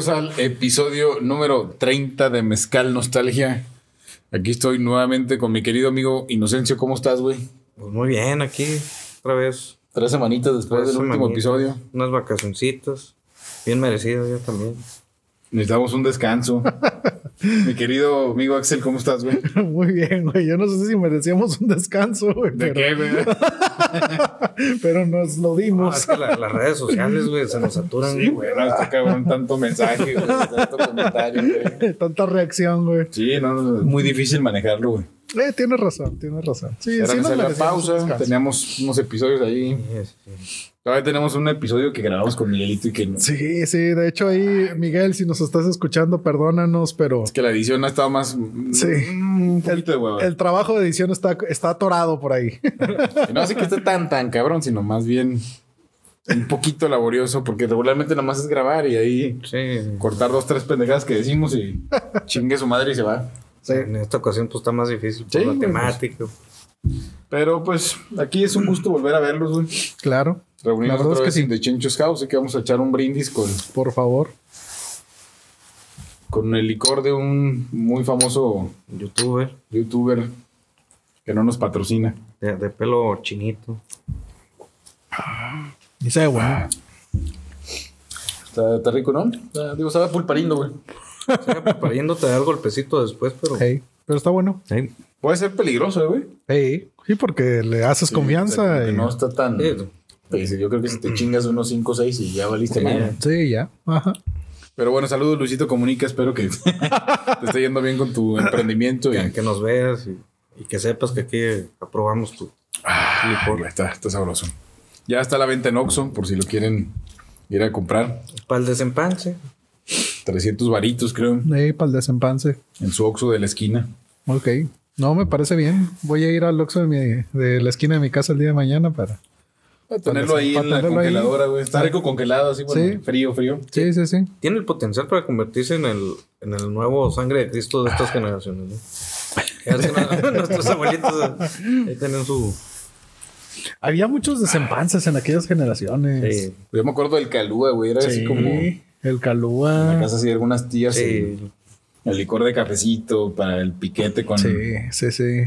Bienvenidos al episodio número 30 de Mezcal Nostalgia. Aquí estoy nuevamente con mi querido amigo Inocencio. ¿Cómo estás, güey? Pues muy bien, aquí otra vez. Tres semanitas después Tres del último episodio. Unas vacacioncitas. Bien merecido yo también. Necesitamos un descanso. mi querido amigo Axel, ¿cómo estás, güey? Muy bien, güey. Yo no sé si merecíamos un descanso, güey. ¿De pero, qué, güey? pero nos lo No, dimos. es que la- las redes sociales, güey, se nos saturan. Sí, güey, no, está cabrón tanto mensaje, güey, tanto comentario, güey. Tanta reacción, güey. Sí, no, no, es muy difícil manejarlo, güey. Eh, tienes razón, tienes razón. Sí, Era sí nos la pausa, teníamos unos episodios ahí. Sí, sí. Todavía tenemos un episodio que grabamos con Miguelito y que no. Sí, sí. De hecho, ahí, Miguel, si nos estás escuchando, perdónanos, pero Es que la edición ha estado más. Sí. mm, Un poquito de hueva. el trabajo de edición está, está atorado por ahí. No así que esté tan, tan cabrón, sino más bien un poquito laborioso, porque regularmente nomás es grabar y ahí Sí. cortar dos, tres pendejadas que decimos y chingue su madre y se va. Sí. En esta ocasión, pues está más difícil por Sí, la pues. Pero pues aquí es un gusto volver a verlos, güey. Claro, Reunirnos La verdad otra es vez que en The Chenchos House y que vamos a echar un brindis con, por favor. con el licor de un muy famoso Youtuber youtuber que no nos patrocina. de, de pelo chinito. Y sabe bueno. Está, está rico, ¿no? Está- digo, sabe a pulparindo, güey. Sí, pariéndote da el golpecito después, pero. Hey, pero está bueno. Sí. Puede ser peligroso, eh, güey. Hey, sí, porque le haces Sí, o sea, confianza. como que y- no está tan. Sí. Pues, yo creo que si te chingas unos 5 o 6 y ya valiste Sí. madre. Sí, ya. Ajá. Pero bueno, saludos Luisito Comunica. Espero que te esté yendo bien con tu emprendimiento. Y... Que, que nos veas y, y que sepas que aquí aprobamos tu. Ah, licor. ya está, está sabroso. Ya está a la venta en Oxxo, por si lo quieren ir a comprar. Para el desempance. 300 varitos, creo, Hey, para el desempance. en su Oxxo de la esquina. Ok. No, me parece bien. Voy a ir al Oxxo de, mi- de la esquina de mi casa el día de mañana para. Para tenerlo ahí Para en la tenerlo ahí. congeladora, güey. Está rico congelado, así, bueno, Sí. frío, frío. Sí, sí, sí. Tiene el potencial para convertirse en el, en el nuevo sangre de Cristo de estas generaciones. ¿no? Nuestros abuelitos ahí tienen su. Había muchos desempances en aquellas generaciones. Sí. Yo me acuerdo del Calúa, güey. Era así como en El la Calúa. casa así de algunas tías. Sí. El, el licor de cafecito para el piquete con... Sí, sí, sí.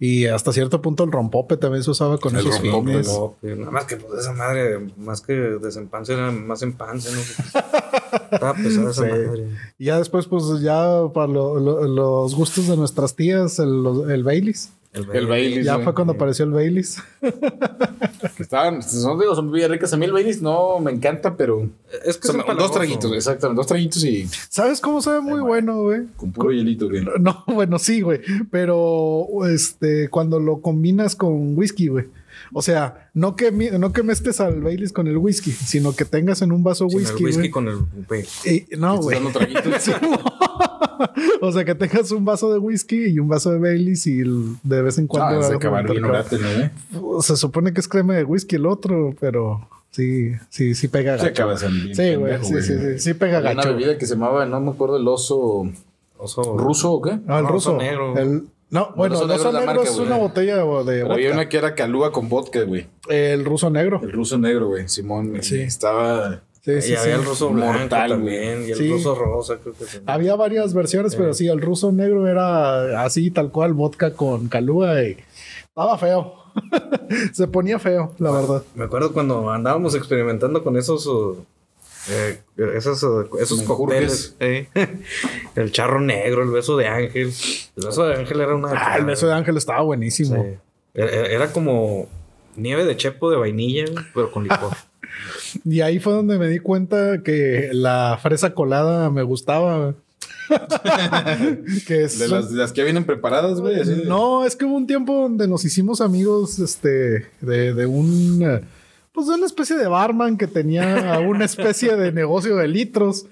Y hasta cierto punto el rompope también se usaba con El esos rompope, fines. No, nada más que pues esa madre, más que desempance, era más empance, ¿no? Estaba pesada esa Sí. madre. Y ya después, pues ya para lo- lo- los gustos de nuestras tías, el, el Baileys. El Baileys. Ya fue cuando apareció el Baileys. Que Estaban, son, digo, son bien ricas. A mí el Baileys no me encanta, pero... Es que es dos traguitos, exactamente. Dos traguitos y ¿Sabes cómo sabe muy bueno, güey? con puro hielito, güey. No, bueno, sí, güey. Pero este, cuando lo combinas con whisky, güey. O sea, no que, no que mezcles al Baileys con el whisky, sino que tengas en un vaso Sin el whisky, whisky con el. Y- no, güey. o sea, que tengas un vaso de whisky y un vaso de Baileys y el- de vez en Ah, cuando. orate, ¿no? eh? Se supone que es crema de whisky el otro, pero sí, sí, sí pega Se gacho. acaba bien Sí, güey, sí, sí, sí, sí pega Había una gacho. bebida que se llamaba, no me acuerdo, el oso Oso. ruso o qué. No, el No, ruso. oso negro. El- no, bueno, el negro oso es la negro marca, es una botella de Pero había vodka. una que era calúa con vodka, güey. El ruso negro. El ruso negro, güey. Simón. Sí. Estaba. Sí, y sí, había sí. el ruso Mortal, blanco güey. también. Y el Sí. ruso rosa, creo que también. Había varias versiones, pero sí, el ruso negro era así, tal cual, vodka con calúa y estaba feo. Se ponía feo, la verdad. Me acuerdo cuando andábamos experimentando con esos. uh, eh, esos, uh, esos cócteles. eh. el charro negro, el beso de ángel. El beso de ángel era una. Ah, el beso de ángel estaba Sí. buenísimo. Era, era como nieve de chepo de vainilla, pero con licor. Y ahí fue donde me di cuenta que la fresa colada me gustaba. que es De las, las que vienen preparadas, güey. No, es que hubo un tiempo donde nos hicimos amigos este, de, de un. eh, Pues una especie de barman que tenía una especie de negocio de litros.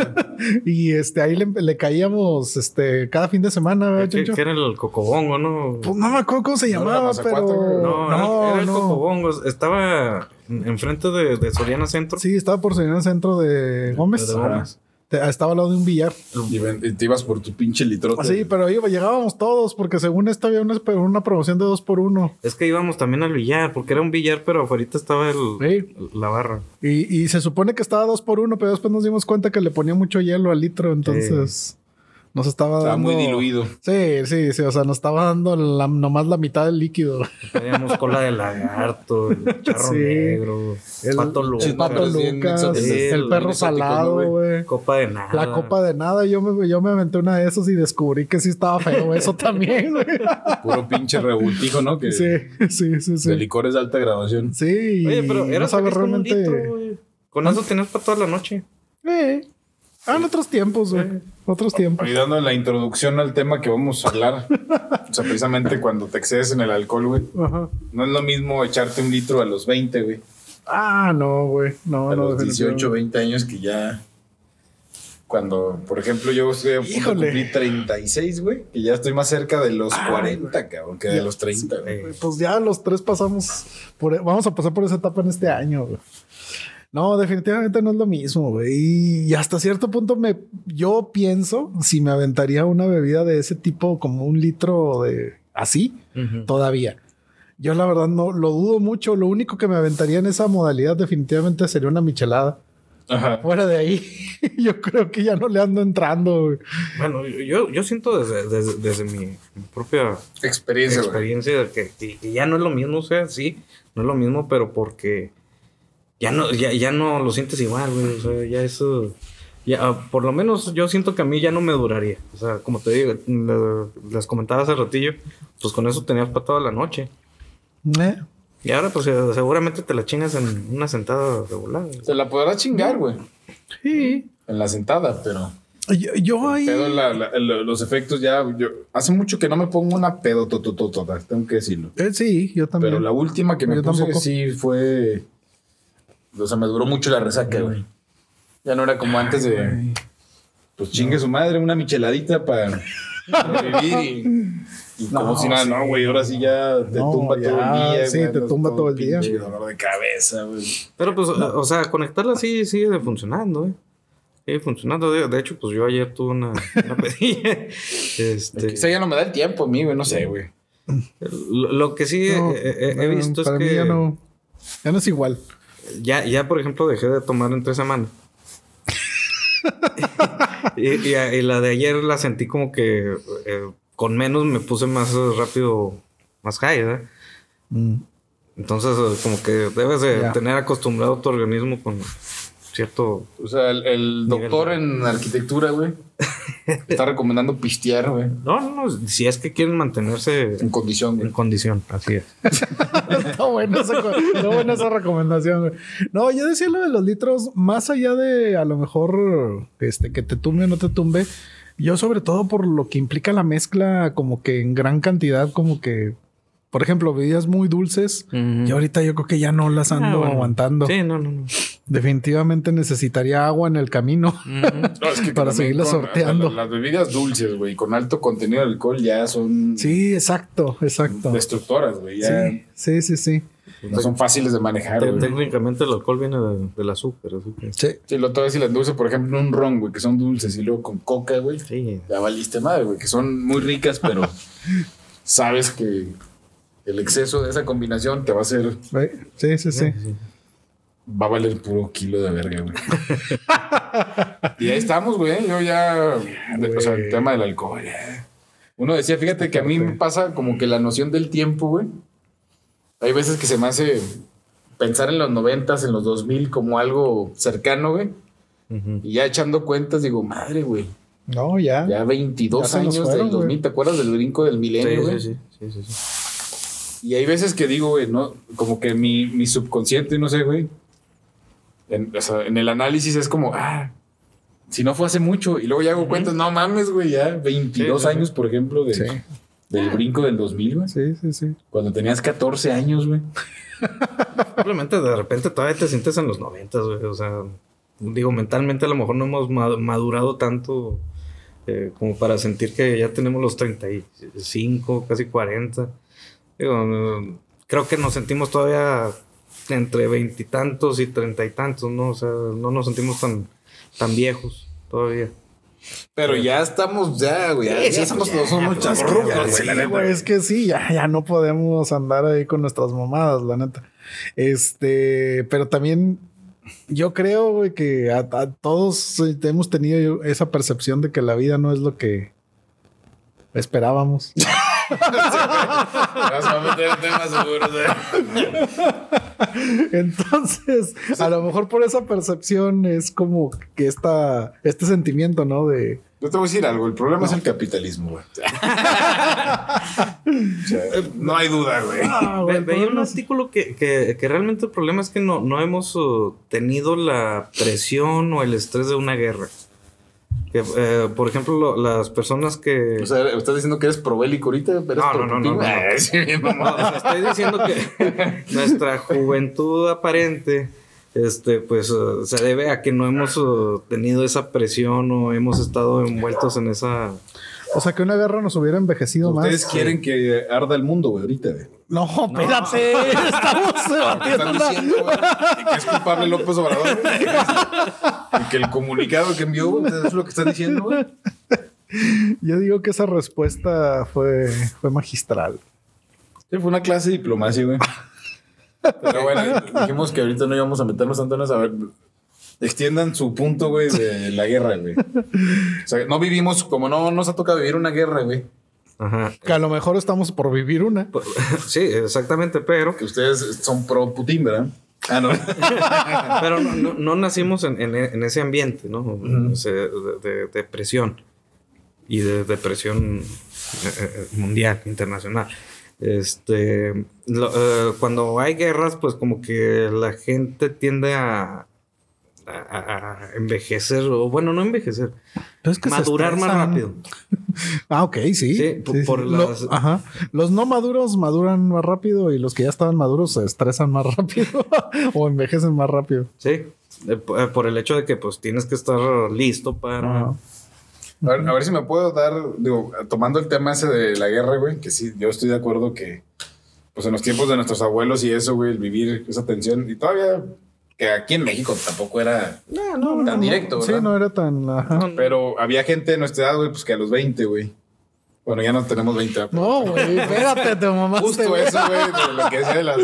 y este, ahí le, le caíamos este, cada fin de semana, ¿verdad, que, era el cocobongo, ¿no? Pues no me acuerdo cómo se llamaba, pero. No, no, era, era el no. cocobongo. Estaba enfrente de, de Soriana Centro. Sí, estaba por Soriana Centro de Gómez. De Gómez. Te- estaba al lado de un billar. Y, ven- y te ibas por tu pinche litrote. Sí, pero iba, llegábamos todos porque según esto había una, una promoción de dos por uno. Es que íbamos también al billar, porque era un billar, pero afuera estaba el, Sí. la barra. Y, y se supone que estaba dos por uno, pero después nos dimos cuenta que le ponía mucho hielo al litro, entonces nos estaba Estaba dando... muy diluido. Sí, sí, sí, o sea, nos estaba dando la- nomás la mitad del líquido. Teníamos cola de lagarto, el charro Sí. negro, El pato el Lucas, pato Lucas, el, perro salado, ¿no, güey. copa de nada. La copa de nada, yo me, yo me aventé una de esos y descubrí que sí estaba feo eso también, güey. Puro pinche rebutijo, ¿no? Que Sí, sí, sí, De sí. licores de alta graduación. Sí, Oye, pero era no sabe feliz con un realmente. Con eso tenías para toda la noche. Eh. Ah, en otros tiempos, güey. Otros tiempos. Oye, dando la introducción al tema que vamos a hablar. o sea, precisamente cuando te excedes en el alcohol, güey. Ajá. No es lo mismo echarte un litro a los 20, güey. Ah, no, güey. No, A no. los 18, 20 años que ya... Cuando, por ejemplo, yo estoy a punto de cumplir 36, güey. Que ya estoy más cerca de los 40, cabrón, que de los 30, güey. Pues ya los tres pasamos por, e, vamos a pasar por esa etapa en este año, güey. No, definitivamente no es lo mismo, güey. Y hasta cierto punto me, yo pienso si me aventaría una bebida de ese tipo como un litro de así, ujú. todavía. Yo la verdad no lo dudo mucho. Lo único que me aventaría en esa modalidad definitivamente sería una michelada. Ajá. Fuera de ahí, yo creo que ya no le ando entrando, güey. Bueno, yo, yo siento desde, desde, desde mi, propia Experiencia, experiencia que- que ya no es lo mismo, o sea, sí, no es lo mismo, pero porque ya no, ya, ya no lo sientes igual, güey. O sea, ya eso, ya, ah, por lo menos yo siento que a mí ya no me duraría. O sea, como te digo, les comentaba hace ratillo, pues con eso tenías para toda la noche. Eh, Y ahora, pues seguramente te la chingas en una sentada de volada. Se la podrás chingar, güey. Sí. En la sentada, pero... Yo, yo ahí. Pero la- la- el- los efectos ya... Yo, hace mucho que no me pongo una pedotototota, tengo que decirlo. Eh, sí, yo también. Pero la última que me Yo puse tampoco. sí fue... O sea, me duró mucho la resaca, güey. Ya no era como antes de... Pues chingue su madre, una micheladita para vivir y, y como si nada, sí. no, güey, ahora sí ya te No, tumba ya, todo el día. sí, güey, te tumba todo el día. pinche dolor de cabeza, güey. Pero pues, o sea, conectarla sí sigue funcionando, ¿eh? Sigue funcionando. De, de hecho, pues yo ayer tuve una, una pedilla. Este, Quizá ya no me da el tiempo a mí, güey, no sé, güey. lo, lo que sí No, he, he- he no, visto es para mí que ya no, ya no es igual. Ya, ya, por ejemplo, dejé de tomar en tres semanas. y, y- y la de ayer la sentí como que eh, con menos me puse más rápido, más high, ¿verdad? Mm. Entonces, como que debes de tener acostumbrado tu organismo con cierto... O sea, el, el doctor en arquitectura, güey, está recomendando pistear, güey, No, no, no, si es que quieren mantenerse en condición, en güey. condición, así es. Está buena esa, buena recomendación, güey. No, yo decía lo de los litros, más allá de a lo mejor este, que te tumbe o no te tumbe, yo sobre todo por lo que implica la mezcla, como que en gran cantidad, como que, por ejemplo, bebidas muy dulces. Y ahorita yo creo que ya no las ando Ah, bueno. aguantando. Sí, no, no, no. Definitivamente necesitaría agua en el camino. No, es que Para seguirla con- sorteando. las bebidas dulces, güey, con alto contenido de alcohol ya son Sí, exacto, exacto. destructoras, güey. Ya Sí, sí, sí, sí. no son fáciles de manejar, Te- güey. técnicamente el alcohol viene de- del azúcar, así que- Sí. Sí, lo todo si las dulces, por ejemplo, un ron, güey, que son dulces y luego con coca, güey. Sí. Ya valiste madre, güey, que son muy ricas, pero sabes que el exceso de esa combinación te va a hacer, Sí, sí, sí. Va a valer puro kilo de verga, güey. y ahí estamos, güey. Yo ya, o sea, el tema del alcohol. ya. Uno decía, fíjate que a mí me pasa como que la noción del tiempo, güey. Hay veces que se me hace pensar en los noventas, en los 2000 como algo cercano, güey. Y ya echando cuentas digo, madre, güey. No, ya. Ya 22 Ya se nos años fueron, del 2000, güey. ¿te acuerdas del brinco del milenio, güey? Sí, sí, sí, sí, sí. Y hay veces que digo, güey, ¿no? Como que mi, mi subconsciente, no sé, güey. En, o sea, en el análisis es como, ah, si no fue hace mucho. Y luego ya hago cuentas, no mames, güey, ya 22 Sí, sí, sí. años, por ejemplo, de, Sí. del brinco del 2000, güey. Sí, sí, sí. Cuando tenías 14 años, güey. Simplemente de repente todavía te sientes en los noventas, güey. O sea, digo, mentalmente a lo mejor no hemos ma- madurado tanto eh, como para sentir que ya tenemos los 35, casi 40. Digo, creo que nos sentimos todavía entre veintitantos y treinta y tantos, ¿no? O sea, no nos sentimos tan, tan viejos. todavía. Pero ya estamos, ya, güey. Ya, ya somos Sí, la neta. güey, es que sí, ya, ya no podemos andar ahí con nuestras mamadas, la neta. Este, pero también yo creo, güey, que a, a todos hemos tenido esa percepción de que la vida no es lo que esperábamos. Ya se va a meter en temas seguros, eh. Entonces, a lo mejor por esa percepción es como que esta, este sentimiento, ¿no? De Yo te voy a decir algo. El problema es el capitalismo, güey. O sea, no hay duda, güey. Ah, Ve- Veía un artículo que, que, que realmente el problema es que no, no hemos uh, tenido la presión o el estrés de una guerra. Que, eh, por ejemplo, lo- las personas que... O sea, ¿estás diciendo que eres probélico ahorita? ¿Eres No, no, no, no, no. Ay, sí, mi No, mamá. o sea, estoy diciendo que nuestra juventud aparente, este, pues, uh, se debe a que no hemos uh, tenido esa presión o hemos estado envueltos en esa... O sea, que una guerra nos hubiera envejecido Ustedes más. quieren que arda el mundo, güey, ahorita, güey. No, espérate. Estamos debatiendo una- diciendo, güey, que es culpable López Obrador, güey. Y que el comunicado que envió, güey, es lo que están diciendo, güey. Yo digo que esa respuesta fue, fue magistral. Sí, fue una clase de diplomacia, güey. Pero bueno, dijimos que ahorita no íbamos a meternos tanto en eso. Extiendan su punto, güey, de la guerra, güey. O sea, no vivimos, como no nos ha tocado vivir una guerra, güey. Ajá. Que a lo mejor estamos por vivir una. Pues, Sí, exactamente, pero... Que ustedes son pro Putin, ¿verdad? Ah, no. Pero no, no- no nacimos en, en- en ese ambiente, ¿no? Sea, de, de- de presión y de depresión eh, eh, mundial, internacional. Este, lo- eh, cuando hay guerras, pues como que la gente tiende a, a- a envejecer, o bueno, no envejecer, Pero es que madurar más rápido. Ah, ok, sí. Sí, por- por Lo- las- ajá. Los no maduros maduran más rápido y los que ya estaban maduros se estresan más rápido o envejecen más rápido. Sí, eh, por eh, por el hecho de que pues tienes que estar listo para... Ajá. A ver, a ver si me puedo dar, digo, tomando el tema ese de la guerra, güey, que sí, yo estoy de acuerdo que, pues en los tiempos de nuestros abuelos y eso, güey, el vivir esa tensión, y todavía que aquí en México tampoco era No, no, tan directo, Sí, no era tan. ajá. Pero había gente de nuestra edad, güey, pues que a los 20, güey. Bueno, ya no tenemos 20. ¿verdad? No, güey, espérate, te mamaste. Justo eso, güey, de lo que decía de las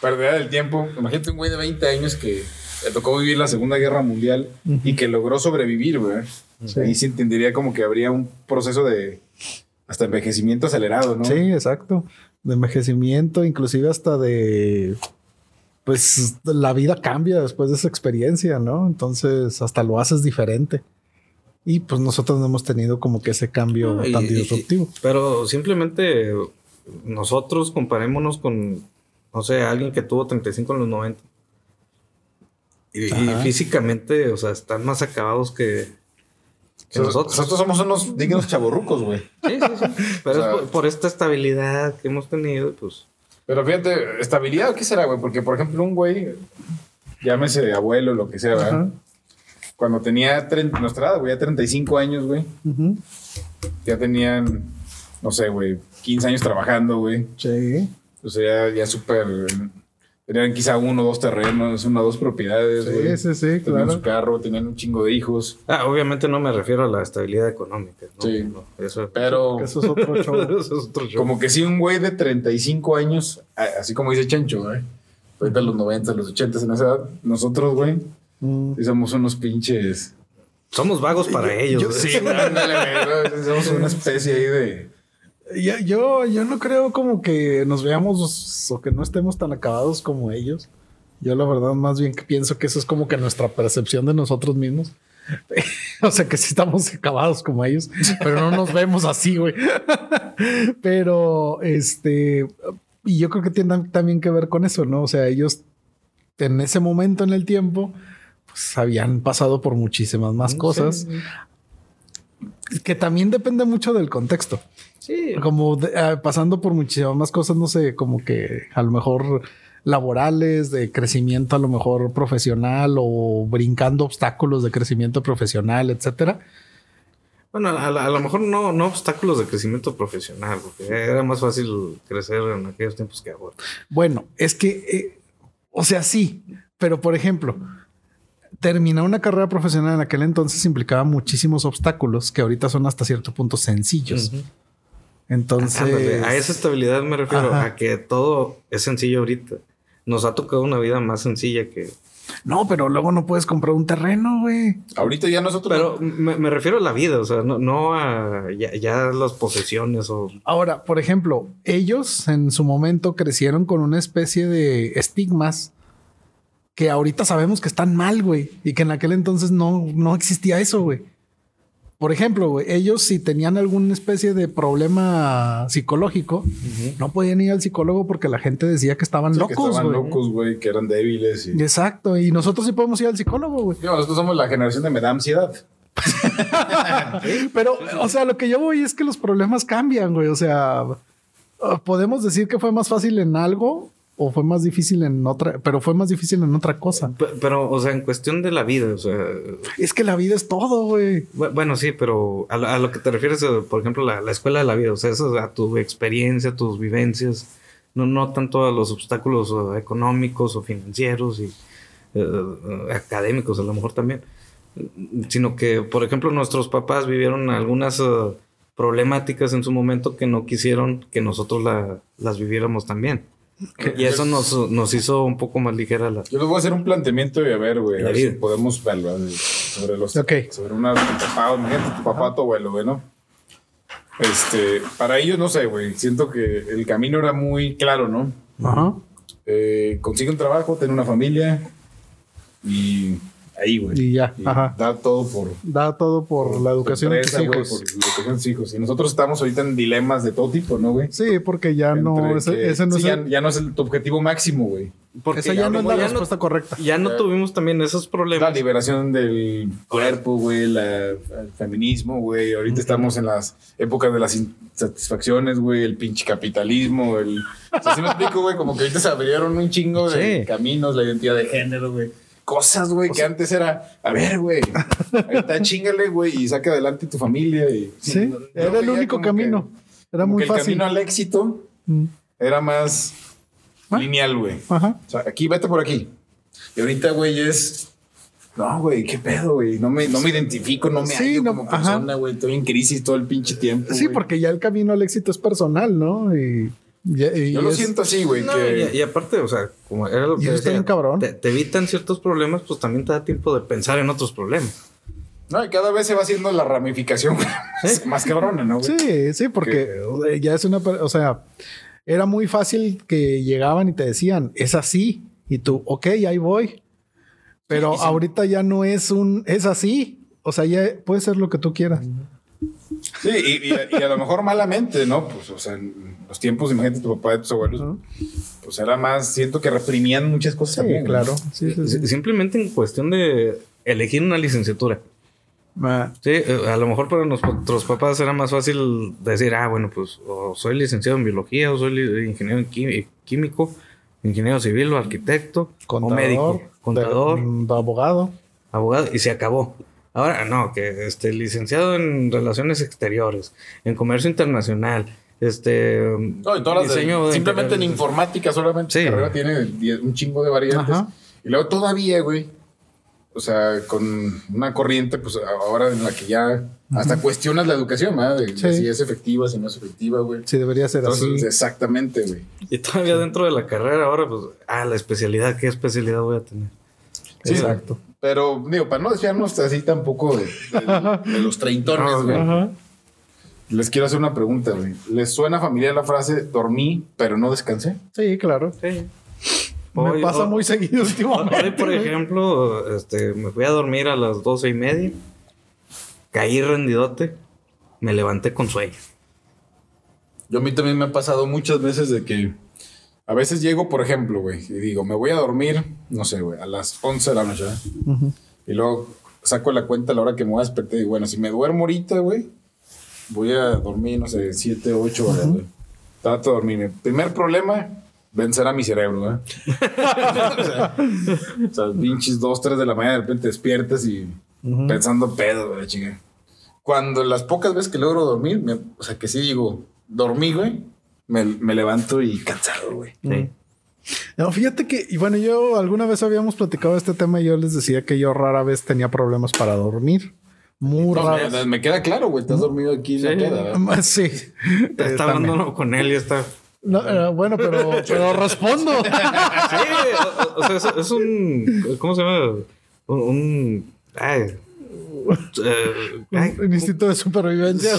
pérdida del tiempo. Imagínate un güey de 20 años que le tocó vivir la Segunda Guerra Mundial y que logró sobrevivir, güey. Sí. Ahí se entendería como que habría un proceso de hasta envejecimiento acelerado, ¿no? Sí, exacto. De envejecimiento, inclusive hasta de. Pues la vida cambia después de esa experiencia, ¿no? Entonces hasta lo haces diferente. Y pues nosotros no hemos tenido como que ese cambio No, y- tan y- disruptivo. Pero simplemente nosotros comparémonos con, no sé, alguien que tuvo 35 en los 90. Y, y físicamente, o sea, están más acabados que, que nosotros. nosotros somos unos dignos chavorrucos, güey. Sí, sí, sí. Pero O sea- es por, por esta estabilidad que hemos tenido, pues. Pero fíjate, ¿estabilidad o qué será, güey? Porque, por ejemplo, un güey, llámese abuelo, lo que sea, ¿verdad? Ajá. Cuando tenía nuestra edad, güey, ya 35 años, güey, ya tenían, no sé, güey, 15 años trabajando, güey. Sí. O sea, ya, ya súper. Tenían quizá uno o dos terrenos, una o dos propiedades, güey. Sí, sí, sí, Tenían claro. su carro, tenían un chingo de hijos. Ah, obviamente no me refiero a la estabilidad económica. ¿no? Sí. No, eso, Pero Eso es otro show. eso es otro show. como que sí, un güey de 35 años, así como dice Chancho, güey. Ahorita los 90, los 80, en esa edad, nosotros, güey, Mm. somos unos pinches. Somos vagos para ellos. yo- ¿eh? sí. Ándale. Somos una especie ahí de. Yo, yo no creo como que nos veamos o que no estemos tan acabados como ellos. Yo la verdad más bien que pienso que eso es como que nuestra percepción de nosotros mismos. o sea que sí estamos acabados como ellos, pero no nos vemos así, güey. pero este, y yo creo que tiene también que ver con eso, ¿no? O sea, ellos en ese momento en el tiempo, pues habían pasado por muchísimas más cosas, que también depende mucho del contexto Sí. como de- ah, pasando por muchísimas más cosas, no sé, como que a lo mejor laborales, de crecimiento a lo mejor profesional o brincando obstáculos de crecimiento profesional, etcétera. Bueno, a, lo mejor no, no obstáculos de crecimiento profesional, porque era más fácil crecer en aquellos tiempos que ahora. Bueno, es que, eh, o sea, sí, pero por ejemplo, terminar una carrera profesional en aquel entonces implicaba muchísimos obstáculos que ahorita son hasta cierto punto sencillos. Entonces, Ándale, a esa estabilidad me refiero, Ajá. a que todo es sencillo ahorita. Nos ha tocado una vida más sencilla que... no, pero luego no puedes comprar un terreno, güey. Ahorita ya nosotros. Pero me, me refiero a la vida, o sea, no, no a ya, ya las posesiones o... Ahora, por ejemplo, ellos en su momento crecieron con una especie de estigmas que ahorita sabemos que están mal, güey, y que en aquel entonces no, no existía eso, güey. Por ejemplo, ellos si tenían alguna especie de problema psicológico, no podían ir al psicólogo porque la gente decía que estaban Sí, que locos, estaban locos, güey, que eran débiles. Y... Exacto, y nosotros sí podemos ir al psicólogo, güey. Nosotros somos la generación de me da ansiedad. Pero, o sea, lo que yo voy es que los problemas cambian, güey. O sea, podemos decir que fue más fácil en algo o fue más difícil en otra, pero fue más difícil en otra cosa. Pe- Pero, o sea, en cuestión de la vida, o sea... Es que la vida es todo, güey. bu- Bueno, sí, pero a, lo- a lo que te refieres, eh, por ejemplo, la, la escuela de la vida, o sea, eso a tu experiencia, tus vivencias, no, no tanto a los obstáculos económicos o financieros y eh, eh, académicos a lo mejor también, sino que, por ejemplo, nuestros papás vivieron algunas eh, problemáticas en su momento que no quisieron que nosotros la- las viviéramos también. Y eso nos, nos hizo un poco más ligera la... Yo les voy a hacer un planteamiento y a ver, güey, a ver si podemos verlo sobre los Ok. sobre una tu papá, imagínate tu papá, tu abuelo, güey, ¿no? Este, para ellos no sé, güey, siento que el camino era muy claro, ¿no? Ajá. Eh, consigue un trabajo, tener una familia y ahí, güey. Y ya, Y ajá. dar todo por Da todo por la educación de tus empresa, hijos. por la educación de tus hijos. Y nosotros estamos ahorita en dilemas de todo tipo, ¿no, güey? Sí, porque ya no, Entre ese, que- ese no sí, es, ya, el- ya no es el, tu objetivo máximo, güey. Porque esa ya no es la ya respuesta correcta. ya no Ya. tuvimos también esos La problemas. liberación del cuerpo, güey, la- el feminismo, güey. Ahorita estamos en las épocas de las insatisfacciones, güey, el pinche capitalismo, el... O sea, ¿sí me explico, güey? Como que ahorita se abrieron un chingo de Sí. caminos, la identidad de género, güey. Cosas, güey, que antes era, a ver, güey, está, chingale, güey, y saca adelante tu familia. Y, Sí, No, era el único que- camino. Era muy que el fácil. camino al éxito Mm. era más Ah. lineal, güey. Ajá. O sea, aquí, vete por aquí. Y ahorita, güey, es. No, güey, qué pedo, güey. No me, no me identifico, no me Sí, hallo no, como persona, güey. Estoy en crisis todo el pinche tiempo. Sí, porque ya el camino al éxito es personal, ¿no? Y, ya- y Yo lo es- siento así, güey. No, que... y, y aparte, o sea, como era lo que decía, cabrón. Te, te evitan ciertos problemas, pues también te da tiempo de pensar en otros problemas. No, y cada vez se va haciendo la ramificación más cabrona, ¿no, güey? Sí, sí, porque ya es una, o sea, era muy fácil que llegaban y te decían, es así, y tú, ok, ahí voy. Pero Sí, sí. ahorita ya no es un, es así. O sea, ya puede ser lo que tú quieras. Sí, y, y a, y a lo mejor malamente, ¿no? Pues, o sea, en los tiempos, imagínate tu papá y tus abuelos, pues era más, siento que reprimían muchas cosas Sí, también. claro. Sí, sí, sí. S- Simplemente en cuestión de elegir una licenciatura. Ah, Sí, eh, a lo mejor para nuestros papás era más fácil decir, ah, bueno, pues o soy licenciado en biología, o soy ingeniero en quí- químico, ingeniero civil o arquitecto, contador, o médico, contador, de- abogado. abogado, y se acabó. Ahora no, que este licenciado en relaciones exteriores, en comercio internacional, este No, y todas las de- diseño de simplemente en informática solamente Sí. carrera tiene un chingo de variantes. Ajá. Y luego todavía, güey, o sea, con una corriente, pues ahora en la que ya hasta cuestionas la educación, ¿verdad? De, Sí. si es efectiva, si no es efectiva, güey. Sí, debería ser Entonces, así. exactamente, güey. Y todavía dentro de la carrera ahora, pues, ah, la especialidad, ¿qué especialidad voy a tener? Sí. Exacto. Pero, digo, para no desviarnos así tampoco de, de- de los treintones, güey. Les quiero hacer una pregunta, güey. ¿Les suena familiar la frase dormí, pero no descansé? Sí, claro. Sí. Me Hoy- pasa hoy- muy seguido últimamente. Hoy, por ejemplo, este, me fui a dormir a las doce y media, caí rendidote, me levanté con sueño. Yo a mí también me ha pasado muchas veces de que a veces llego, por ejemplo, güey, y digo, me voy a dormir, no sé, güey, a las 11 de la noche, ¿verdad? Ujú. Y luego saco la cuenta a la hora que me voy a despertar y digo, bueno, si me duermo ahorita, güey, voy a dormir, no sé, 7, 8 horas, güey. Trato de dormir. Primer problema, vencer a mi cerebro, ¿verdad? o, sea, o sea, pinches 2, 3 de la mañana de repente despiertas y Ujú. pensando pedo, güey, chinga. Cuando las pocas veces que logro dormir, me- o sea, que sí digo, dormí, güey, me, me levanto y cansado, güey. Sí. No, fíjate que, y bueno, yo alguna vez habíamos platicado de este tema y yo les decía que yo rara vez tenía problemas para dormir. Muy No, raro. me, me queda claro, güey. Estás dormido aquí la Sí. queda. ¿verdad? Sí. Está Eh, también. hablando con él y está. No, eh, bueno, pero, pero respondo. Sí, o, o sea, es, es un. ¿Cómo se llama? Un. un- ay, eh, ay, Un instinto de supervivencia.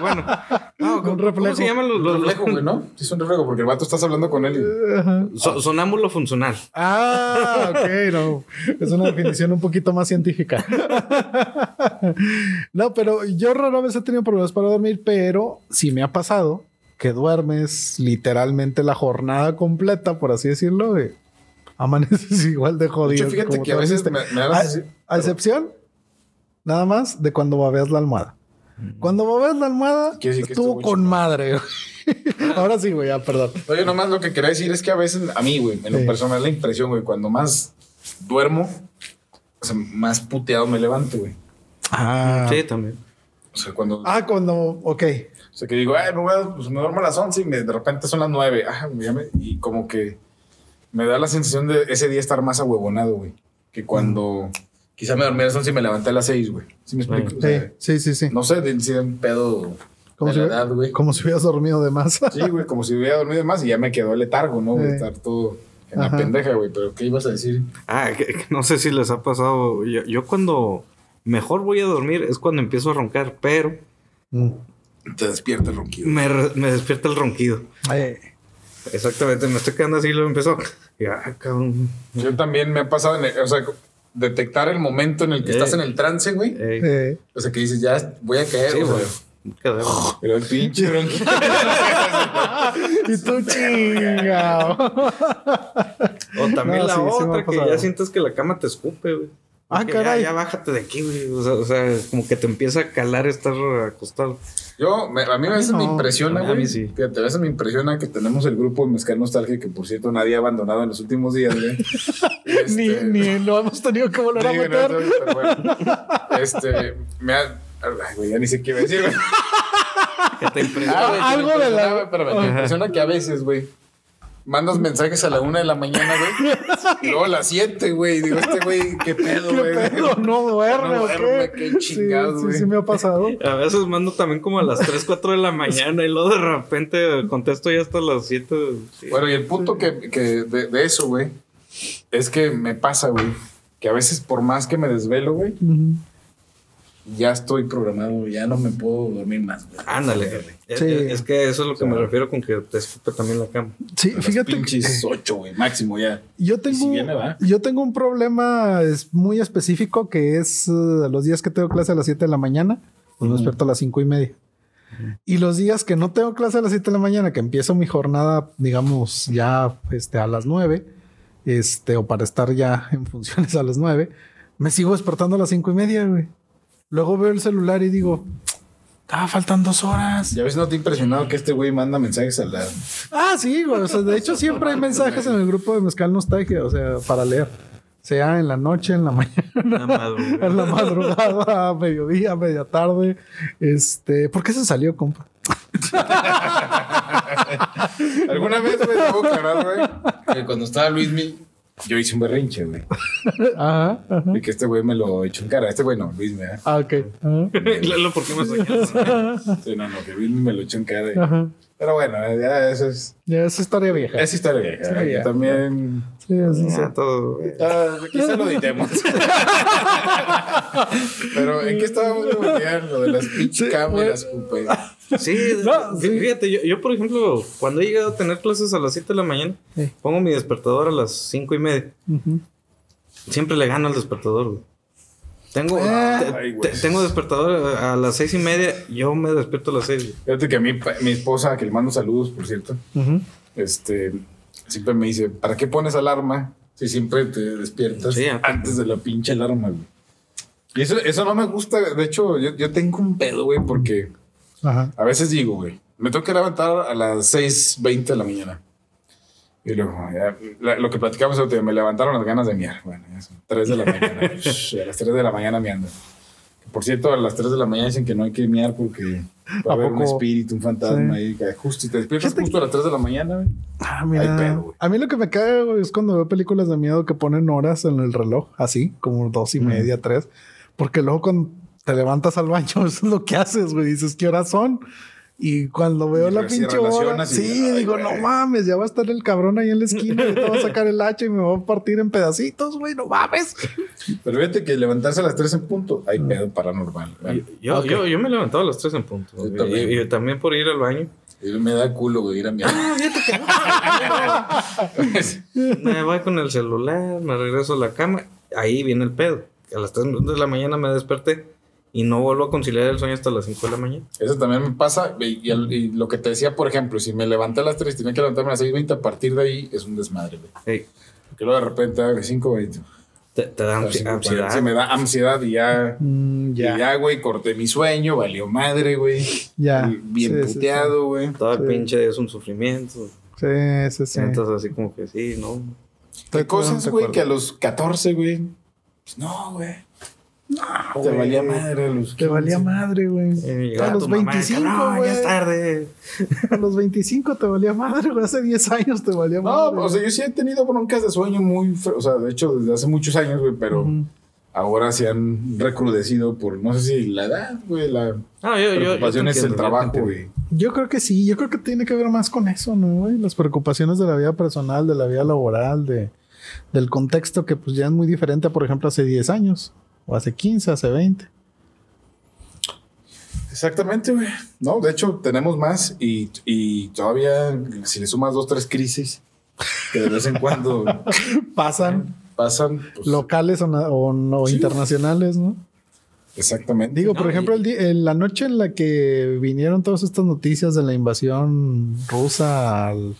bueno. No, ¿cómo, reflejo. ¿Cómo se llaman los, Un los- reflejo, güey, ¿no? Sí, es un reflejo porque el vato estás hablando con él. y- Ajá. so- sonámbulo funcional? Ah, ok, no. Es una definición un poquito más científica. No, pero yo rara vez he tenido problemas para dormir, pero sí me ha pasado que duermes literalmente la jornada completa, por así decirlo, y amaneces igual de De jodido. hecho, fíjate como que te a veces dormiste. me, me a excepción, nada más, de cuando babeas la almohada. Cuando babeas la almohada, Quiere decir que estuvo con madre. güey. Ahora sí, güey, ya, perdón. Oye, nomás lo que quería decir es que a veces, a mí, güey, en lo Sí. personal, la impresión, güey, cuando más duermo, o sea, más puteado me levanto, güey. Ah, Sí, también. O sea, cuando. ah cuando, ok. O sea, que digo, ay, me, voy a- pues me duermo a las 11 y me- de repente son las 9. Ah, me- y como que me da la sensación de ese día estar más ahuevonado, güey. Que cuando quizá me dormí a las 11 y me levanté a las 6, güey. ¿Sí me explico? O sea, Sí, sí, sí, sí. no sé, de, si de un pedo Como de si, la edad, güey. como si hubieras dormido de más. Sí, güey, como si hubiera dormido más y ya me quedó el letargo, ¿no? De Sí. estar todo en Ajá. la pendeja, güey. Pero ¿qué ibas a decir? Ah, que- que no sé si les ha pasado. Yo, yo cuando mejor voy a dormir es cuando empiezo a roncar, pero Mm. Te despierta el ronquido. me, despierta el ronquido. Ay, Exactamente, me estoy quedando así y luego cabrón. Yo también me ha pasado, en el- o sea, detectar el momento en el que Eh. estás en el trance, güey. Eh, eh. O sea, que dices, ya voy a caer, sí, güey. Quedé- Pero el pinche y tú chingao. O también No, la sí, otra, que ya sientes que la cama te escupe, güey. Ah, caray. Ya, ya bájate de aquí, güey. O sea, o sea, como que te empieza a calar estar acostado. Yo, me- a mí a veces no. me impresiona, A mí güey. sí. Fíjate, a veces me impresiona que tenemos el grupo de Mezcal Nostalgia, que por cierto nadie ha abandonado en los últimos días, güey. Ni, Este, ni lo hemos tenido que volver a güey, no, meter. no, pero bueno. Este, me ha. Ay, güey, ya ni sé qué decir, güey. Que te impresiona. Ah, güey, algo me de la- güey, pero me impresiona que a veces, güey, mandas mensajes a la una de la mañana, güey, y luego a las siete, güey, digo, este güey, qué pedo, ¿Qué güey. pedo? ¿No duerme No duerme, qué? qué chingados, sí, güey. sí, sí me ha pasado. A veces mando también como a las 3, 4 de la mañana y luego de repente contesto ya hasta las 7. sí. Bueno, y el punto que, que de, de eso, güey, es que me pasa, güey, que a veces por más que me desvelo, güey. Ya estoy programado, ya no me puedo dormir más, güey. Ándale. Es, Sí. es que eso es lo que me refiero con que te escupe también la cama. Sí, las fíjate que pinches ocho, güey, máximo ya. yo Y si tengo, viene, va. yo tengo un problema es muy específico que es eh, los días que tengo clase a las 7 de la mañana, pues me despierto a las 5 y media. Y los días que no tengo clase a las 7 de la mañana, que empiezo mi jornada, digamos, ya este, a las 9, este, o para estar ya en funciones a las 9, me sigo despertando a las 5 y media, güey. Luego veo el celular y digo, estaba faltan dos horas. ¿Ya ves no te ha impresionado que este güey manda mensajes a la... Ah, sí, güey. O sea, de hecho, siempre hay mensajes en el grupo de Mezcal Nostalgia, o sea, para leer. Sea en la noche, en la mañana, güey. en la madrugada, a mediodía, a media tarde. Este, ¿por qué se salió, compa? Alguna vez, güey, debo aclarar, güey, que cuando estaba Luis Mil, yo hice un berrinche, güey. Ajá, ajá. Y que este güey me lo echó en cara. Este güey no, Luis me. ¿eh? Ah, ok. Lalo, ¿por qué me sacas? Sí, no, no, que Luis me lo echó en cara. y- Ajá. Pero bueno, ya eso es. Ya es historia vieja. Es historia vieja. También. Sí, sí, sí. Ya, todo. Ah, quizá lo editemos. Pero ¿en qué estábamos Lo de las pinches Sí, cámaras, güey. Sí, No, fí- sí. fíjate, yo, yo, por ejemplo, cuando he llegado a tener clases a las 7 de la mañana, Sí. pongo mi despertador a las 5 y media. Siempre le gano al despertador, güey. Tengo, Ah. te- Ay, güey. te- tengo despertador a las seis y media, yo me despierto a las 6. Fíjate que a mí, mi esposa, que le mando saludos, por cierto, este, siempre me dice, ¿para qué pones alarma si siempre te despiertas Sí, antes de la pinche alarma, güey? Y eso, eso no me gusta. De hecho, yo, yo tengo un pedo, güey, porque Ajá. a veces digo, güey, me tengo que levantar a las 6.20 de la mañana. Y luego, ya, la- lo que platicamos, me levantaron las ganas de miar. Bueno, ya son 3 de la mañana. A las 3 de la mañana me ando. Por cierto, a las 3 de la mañana dicen que no hay que miar porque Va a ¿A haber un poco? espíritu, un fantasma Sí. ahí. que Justo y te despiertas justo a las 3 de la mañana, güey. Ah, mira. Hay pedo, güey. a mí lo que me cae güey, es cuando veo películas de miedo que ponen horas en el reloj, así, como dos y media, tres. Porque luego cuando te levantas al baño, eso es lo que haces, güey. Dices, ¿qué horas son? Y cuando veo Y la pinche hora, y- sí, ay, digo, güey. no mames, ya va a estar el cabrón ahí en la esquina y te va a sacar el hacha y me va a partir en pedacitos, güey, no mames. Pero fíjate que levantarse a las 3 en punto, hay pedo paranormal. güey. Yo, Ok. yo, yo me levantaba a las 3 en punto. Yo Y- también. Y, y también por ir al baño. Y me da culo, güey, ir a mi Me voy con el celular, me regreso a la cama. Ahí viene el pedo. A las 3 de la mañana me desperté y no vuelvo a conciliar el sueño hasta las 5 de la mañana. Eso también me pasa. Y, y el- y lo que te decía, por ejemplo, si me levanté a las 3 y tenía que levantarme a las 6.20, a partir de ahí es un desmadre, güey. Ey, Que luego de repente a las 5.20. te, te da ansi- 5:40, ansiedad. Se me da ansiedad y ya. Mm, Y ya, güey, corté mi sueño, valió madre, güey. ya. Y Bien Sí, sí, puteado, güey. Todo el Sí. pinche es un sufrimiento. Sí, sí, sí. Entonces así como que sí, no. Hay cosas, güey, que a los 14, güey. Pues no, güey. No, te güey. valía madre a los Te valía 15. madre, güey. Eh, A los tu mamá, 25, "Cabrón, güey. ya es tarde. A los 25 te valía madre, güey. Hace 10 años te valía madre. No, o sea, yo sí he tenido broncas de sueño muy, o sea, de hecho, desde hace muchos años, güey, pero ahora se han recrudecido por, no sé si la edad, güey, la Ah, yo, yo, yo te preocupación es el te trabajo, güey. Yo creo que sí. Yo creo que tiene que ver más con eso, ¿no, güey? Las preocupaciones de la vida personal, de la vida laboral, de, del contexto que pues ya es muy diferente, a, por ejemplo, hace 10 años. O hace 15, hace 20. Exactamente, güey. No, de hecho, tenemos más y, y todavía, si le sumas dos, tres crisis, que de vez en cuando Pasan pasan, pues, locales o, o no Sí. internacionales, ¿no? exactamente. Digo, por ejemplo, y- el la noche en la que vinieron todas estas noticias de la invasión rusa al,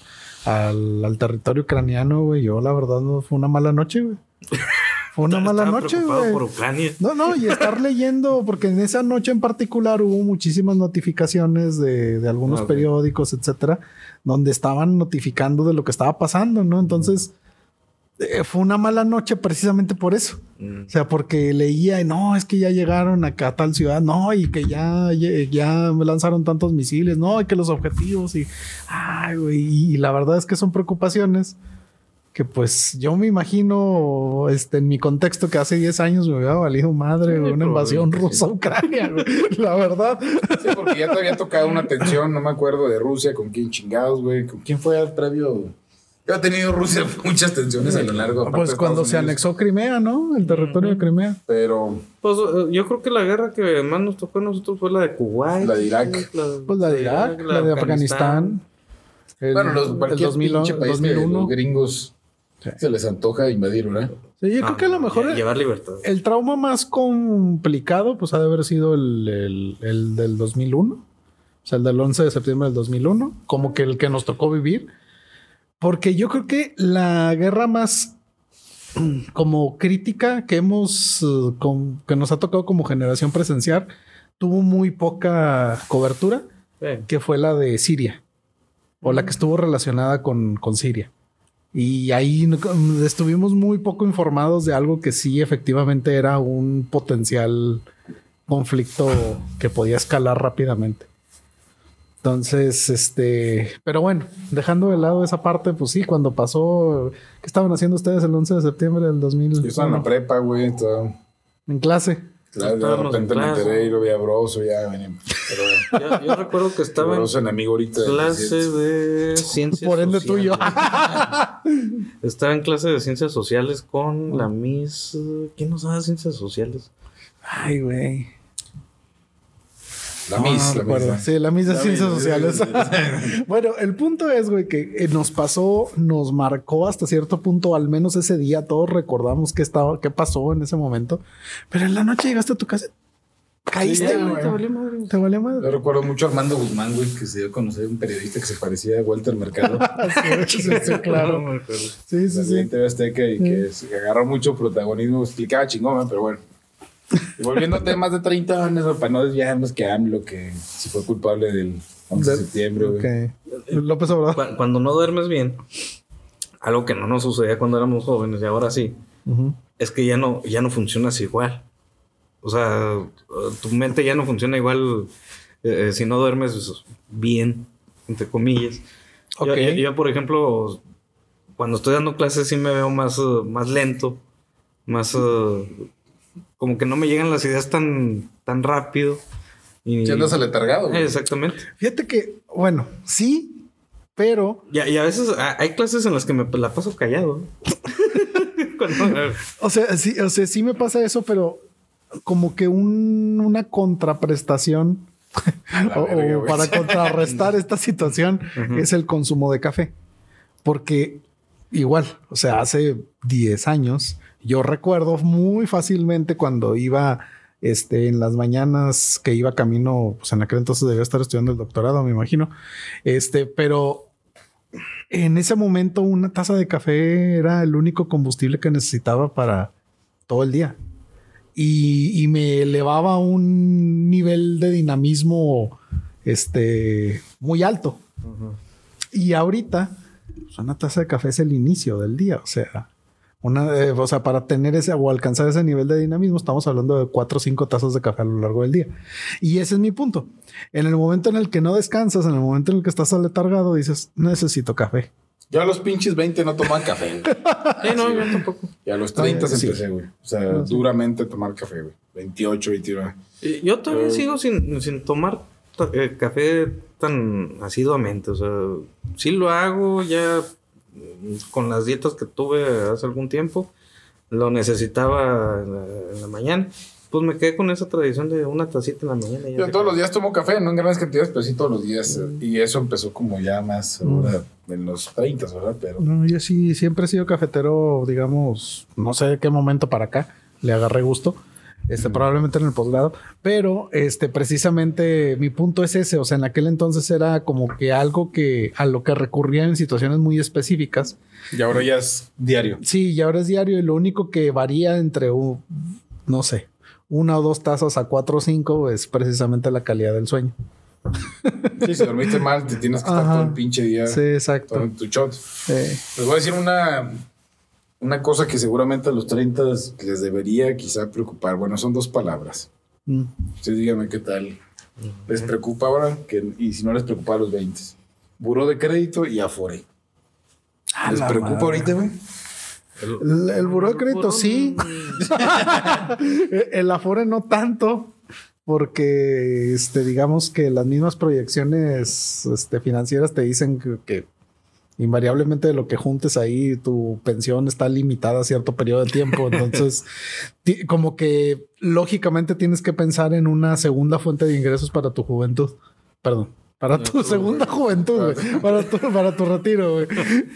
al, al territorio ucraniano, güey, yo la verdad no fue una mala noche, güey. Fue una mala noche, preocupado güey. por Ucrania. No, no, y estar leyendo, porque en esa noche en particular hubo muchísimas notificaciones de, de algunos periódicos, etcétera, donde estaban notificando de lo que estaba pasando, ¿no? Entonces, eh, fue una mala noche precisamente por eso. Mm. O sea, porque leía, y no, es que ya llegaron acá a tal ciudad, no, y que ya, ya, ya me lanzaron tantos misiles, no, y que los objetivos, y, ay, güey, y, la verdad es que son preocupaciones que pues yo me imagino, este, en mi contexto que hace 10 años me hubiera valido madre, Sí, una invasión rusa a Ucrania, güey, la verdad. Sí, porque ya te había tocado una tensión, no me acuerdo de Rusia, con quién chingados, güey, con quién fue al previo. Yo he tenido Rusia muchas tensiones a lo largo. Pues cuando se Unidos, anexó Crimea, ¿no? El territorio de Crimea. Pero Pues eh, yo creo que la guerra que más nos tocó a nosotros fue la de Kuwait. La de Irak. Pues la de Irak, la de Afganistán. El- bueno, los el cualquier 2000, pinche país que 2001. los gringos Sí. se les antoja invadir, ¿verdad? Sí, yo Ah, creo que a lo mejor lle- Llevar libertad. el trauma más complicado, pues ha de haber sido el, el- el del 2001. O sea, el del 11 de septiembre del 2001. Como que el que nos tocó vivir. Porque yo creo que la guerra más como crítica que hemos, eh, con- que nos ha tocado como generación presenciar, tuvo muy poca cobertura, Sí. que fue la de Siria. O la que estuvo relacionada con, con Siria. Y ahí no- estuvimos muy poco informados de algo que sí efectivamente era un potencial conflicto que podía escalar rápidamente. Entonces, este, pero bueno, dejando de lado esa parte, pues sí, cuando pasó, ¿qué estaban haciendo ustedes el 11 de septiembre del 2000? Yo estaba en la prepa, güey, estaba- En clase. Claro, de repente en me enteré y lo vi a Broso, ya venía. Pero Yo, yo recuerdo que estaba en Broso enemigo ahorita. de clase 17. de ciencias Por ende sociales. tuyo. Estaba en clase de ciencias sociales con la Miss. eh, ¿Quién nos da ciencias sociales? Ay, güey. La No, Miss, no la recuerdo. Sí, la Miss de La Ciencias Miss, Sociales. bueno, el punto es, güey, que eh, nos pasó, nos marcó hasta cierto punto, al menos ese día, todos recordamos qué estaba, qué pasó en ese momento. Pero en la noche llegaste a tu casa. Caíste, Sí, güey. te valió madre. Te valió Yo madre. recuerdo mucho a Armando Guzmán, güey, que se dio a conocer un periodista que se parecía a Walter Mercado. sí, sí, sí, claro. No. Sí, sí, Sí, sí. TV Azteca y que se agarró mucho protagonismo, explicaba chingón, pero bueno. Y volviendo a temas de 30 años, para no desviarnos que AMLO, que si fue culpable del 11 de septiembre. López Obrador. Cu- Cuando no duermes bien, algo que no nos sucedía cuando éramos jóvenes y ahora sí, es que ya no, ya no funcionas igual. O sea, tu mente ya no funciona igual eh, si no duermes bien, entre comillas. Yo- Ok. Yo, yo, por ejemplo, cuando estoy dando clases sí me veo más, eh, más lento, más... eh, como que no me llegan las ideas tan, tan rápido. Y, Si andas aletargado, güey. Exactamente. Fíjate que, bueno, sí, pero, Y, a- y a veces a- hay clases en las que me la paso callado. Cuando- o sea, sí, o sea, sí me pasa eso, pero como que un- una contraprestación o, verga, o güey. para contrarrestar esta situación es el consumo de café. Porque igual, o sea, hace 10 años, yo recuerdo muy fácilmente cuando iba este, en las mañanas que iba camino, pues en aquel entonces debía estar estudiando el doctorado, me imagino. Este, pero en ese momento una taza de café era el único combustible que necesitaba para todo el día. Y, y me elevaba a un nivel de dinamismo este, muy alto. Y ahorita, pues, una taza de café es el inicio del día. O sea, una, eh, o sea, para tener ese o alcanzar ese nivel de dinamismo, estamos hablando de cuatro o cinco tazas de café a lo largo del día. Y ese es mi punto. En el momento en el que no descansas, en el momento en el que estás aletargado, dices, necesito café. Yo a los pinches 20 no tomaba café, güey. Sí, no, yo tampoco. Y a los 30 Sí. empecé, güey. O sea, duramente a tomar café, güey. 28, 29. Y Yo todavía sigo sin, sin tomar eh, café tan asiduamente. O sea, sí lo hago ya con las dietas que tuve hace algún tiempo. Lo necesitaba en la, en la mañana. Pues me quedé con esa tradición de una tacita en la mañana. Yo todos los días tomo café, no en grandes cantidades, pero sí todos los días. eh, Y eso empezó como ya más ahora en los 30, ¿verdad? Pero No, yo sí siempre he sido cafetero, digamos, no sé de qué momento para acá le agarré gusto. Este, probablemente en el posgrado, pero este, precisamente mi punto es ese. O sea, en aquel entonces era como que algo que a lo que recurría en situaciones muy específicas. y ahora ya es diario. Sí, y ahora es diario y lo único que varía entre, un- no sé, una o dos tazas a cuatro o cinco es precisamente la calidad del sueño. Sí, si dormiste mal, te tienes que estar todo el pinche día Sí, exacto. tomando tu shot. Eh, Les voy a decir una, una cosa que seguramente a los 30 les debería quizá preocupar. Bueno, son dos palabras. mm. Ustedes díganme qué tal. ¿Les preocupa ahora? Que, y si no les preocupa a los 20. Buró de crédito y Afore. A ¿Les preocupa madre. ahorita, güey? El, el buró de crédito sí. el Afore no tanto. Porque, este, digamos que las mismas proyecciones este, financieras te dicen que, que invariablemente de lo que juntes ahí, tu pensión está limitada a cierto periodo de tiempo. Entonces, como que lógicamente tienes que pensar en una segunda fuente de ingresos para tu juventud. Perdón. Para tu segunda juventud, güey. Para tu, para tu retiro, güey.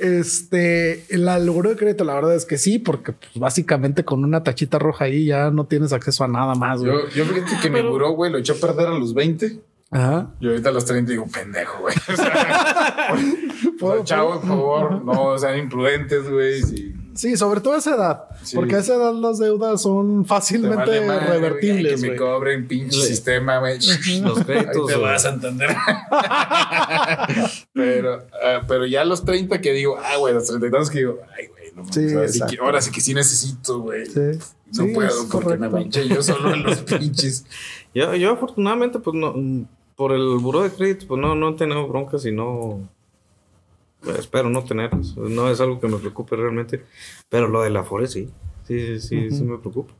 Este, la el buró de crédito, la verdad es que sí, porque pues, básicamente con una tachita roja ahí ya no tienes acceso a nada más, güey. Yo, yo fíjate que mi buró, güey, lo eché a perder a los 20. Ajá. Yo ahorita a los 30 digo, pendejo, güey. O sea, sea, chavos, por favor, no sean imprudentes, güey. Sí, sobre todo a esa edad. Sí. Porque a esa edad las deudas son te fácilmente vale madre, güey, revertibles, Que me cobren pinche sistema, güey. Los Ahí créditos. te vas a entender. pero, ah, pero ya a los 30 que digo, ah, güey, a los 30 y tantos que digo, ay, güey, no Sí, ahora, sí que, ahora sí que sí necesito, güey. Sí. No Sí, puedo porque me correcto. manché yo solo en los pinches. Yo, yo afortunadamente, pues no, por el buró de crédito, pues no, no he tenido broncas y no. pues, espero no tenerlas. No es algo que me preocupe realmente. Pero lo de la Afore sí. Sí, sí, sí, sí me preocupa.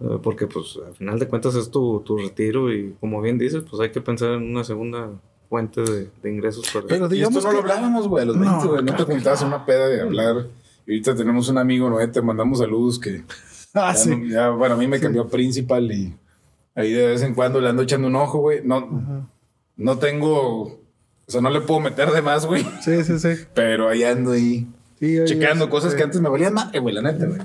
Eh, Porque, pues, al final de cuentas es tu, tu retiro y, como bien dices, pues hay que pensar en una segunda fuente de, de ingresos para. Pero digamos esto no lo que- hablábamos, güey, a los No, 20, güey. No, te claro juntabas una peda de hablar. Y ahorita tenemos un amigo, Noé, te mandamos saludos que Ah, ya, sí. no- ya, bueno, a mí me cambió principal y ahí de vez en cuando le ando echando un ojo, güey. No, Ajá. no tengo, o sea, no le puedo meter de más, güey. Sí, sí, sí. Pero ahí ando ahí Sí, checando sí, cosas sí. que antes me valían madre, güey, la neta, güey.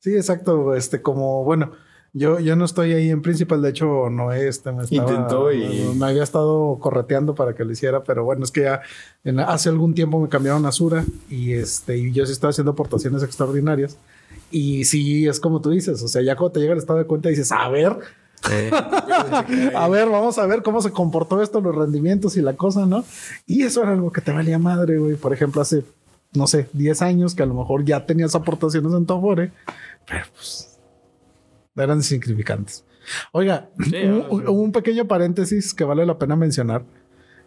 Sí, exacto. Este, como, bueno, yo, yo no estoy ahí en principal. De hecho, no este me estaba, Intentó y- me había estado correteando para que lo hiciera, pero bueno, es que ya en- hace algún tiempo me cambiaron a Sura y este, y yo sí estaba haciendo aportaciones extraordinarias. Y sí, es como tú dices, o sea, ya cuando te llega el estado de cuenta dices, a ver, Eh, a ver, vamos a ver cómo se comportó esto, los rendimientos y la cosa, ¿no? Y eso era algo que te valía madre, güey. Por ejemplo, hace, no sé, 10 años que a lo mejor ya tenías aportaciones en tu Afore, pero pues eran insignificantes. Oiga, Sí, un, ahora sí. un- un pequeño paréntesis que vale la pena mencionar,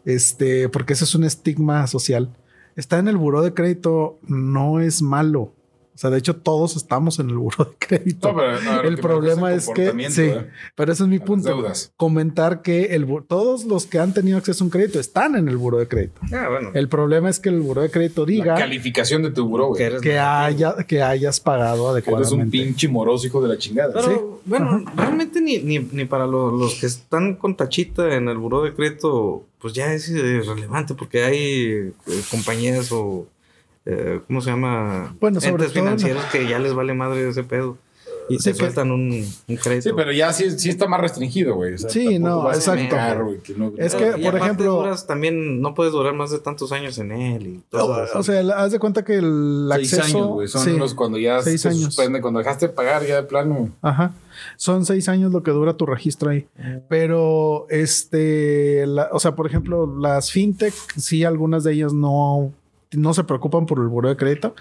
este, porque ese es un estigma social. Está en el buró de crédito no es malo. O sea, de hecho, todos estamos en el buró de crédito. No, pero, no, lo el problema es que sí, ¿eh? pero ese es mi punto. deudas. Comentar que el todos los que han tenido acceso a un crédito están en el buró de crédito. Ah, bueno. El problema es que el buró de crédito La diga calificación de tu buró, güey. que que haya que hayas pagado Que eres un adecuadamente. pinche moroso hijo de la chingada. Pero, Sí. bueno, realmente ni, ni, ni para lo- los que están con tachita en el buró de crédito, pues ya es irrelevante porque hay eh, compañías o, eh, ¿cómo se llama? Bueno, sobre Entes todo financieros que ya les vale madre ese pedo. Y Sí, que- sueltan un, un crédito. Sí, pero ya sí, sí está más restringido, güey. O sea, Sí, no, exacto. negar, güey, que no- Es que, Y por ejemplo- duras también no puedes durar más de tantos años en él. Y O, todo eso. o sea, haz de cuenta que el seis acceso años, güey. Son sí, los cuando ya Seis se años. suspende, cuando dejaste de pagar ya de plano. Ajá. Son seis años lo que dura tu registro ahí. Pero, este, la- o sea, por ejemplo, las fintech, sí, algunas de ellas no, no se preocupan por el buro de crédito,